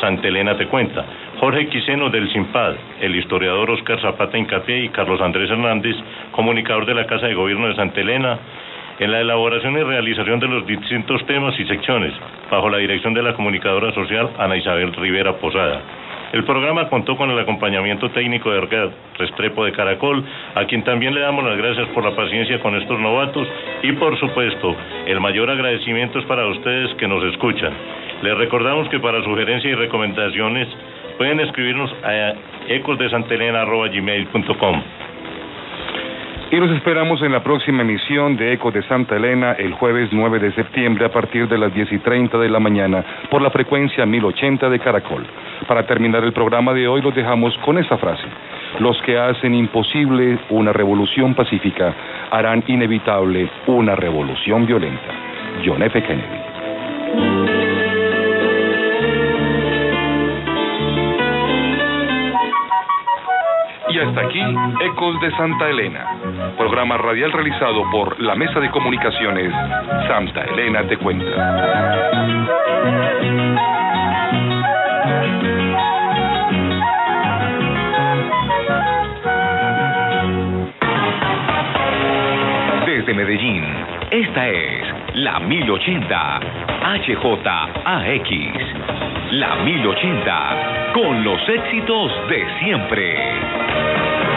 Santa Elena Te Cuenta, Jorge Quiseno del CIMPAD, el historiador Oscar Zapata Incapié y Carlos Andrés Hernández, comunicador de la Casa de Gobierno de Santa Elena, en la elaboración y realización de los distintos temas y secciones, bajo la dirección de la comunicadora social Ana Isabel Rivera Posada. El programa contó con el acompañamiento técnico de Restrepo de Caracol, a quien también le damos las gracias por la paciencia con estos novatos y por supuesto el mayor agradecimiento es para ustedes que nos escuchan. Les recordamos que para sugerencias y recomendaciones pueden escribirnos a ecosdesantelena.gmail.com. Y los esperamos en la próxima emisión de Eco de Santa Elena el jueves 9 de septiembre a partir de las 10 y 30 de la mañana por la frecuencia 1080 de Caracol. Para terminar el programa de hoy los dejamos con esta frase. Los que hacen imposible una revolución pacífica harán inevitable una revolución violenta. John F. Kennedy. Y hasta aquí, Ecos de Santa Elena, programa radial realizado por la Mesa de Comunicaciones Santa Elena Te Cuenta. Desde Medellín, esta es la 1080 HJAX. La 1080 con los éxitos de siempre.